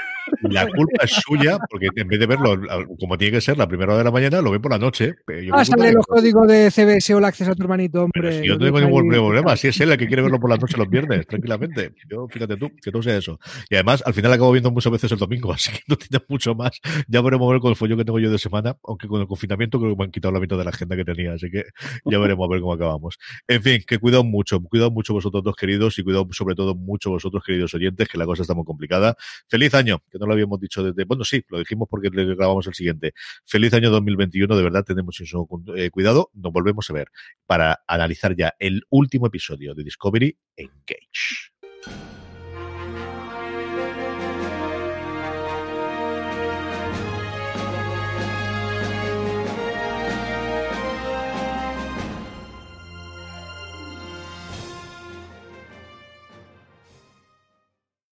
La culpa es suya, porque en vez de verlo como tiene que ser la primera hora de la mañana, lo ve por la noche. ah, sale los códigos de CBS o el acceso a tu hermanito, hombre. si yo no tengo ningún problema, si es él el que quiere verlo por la noche los viernes, tranquilamente. Yo, fíjate tú, que no sea eso. Y además, al final acabo viendo muchas veces el domingo, así que no tiene mucho más. Ya veremos a ver con el follo que tengo yo de semana, aunque con el confinamiento creo que me han quitado la mitad de la agenda que tenía, así que ya veremos a ver cómo acabamos. En fin, que cuidado mucho, cuidado mucho vosotros dos queridos y cuidado sobre todo mucho vosotros queridos oyentes, que la cosa está muy complicada. Feliz año, que no lo habíamos dicho desde, bueno, sí, lo dijimos porque le grabamos el siguiente. Feliz año 2021, de verdad, tenemos eso eh, cuidado. Nos volvemos a ver para analizar ya el último episodio de Discovery Engage.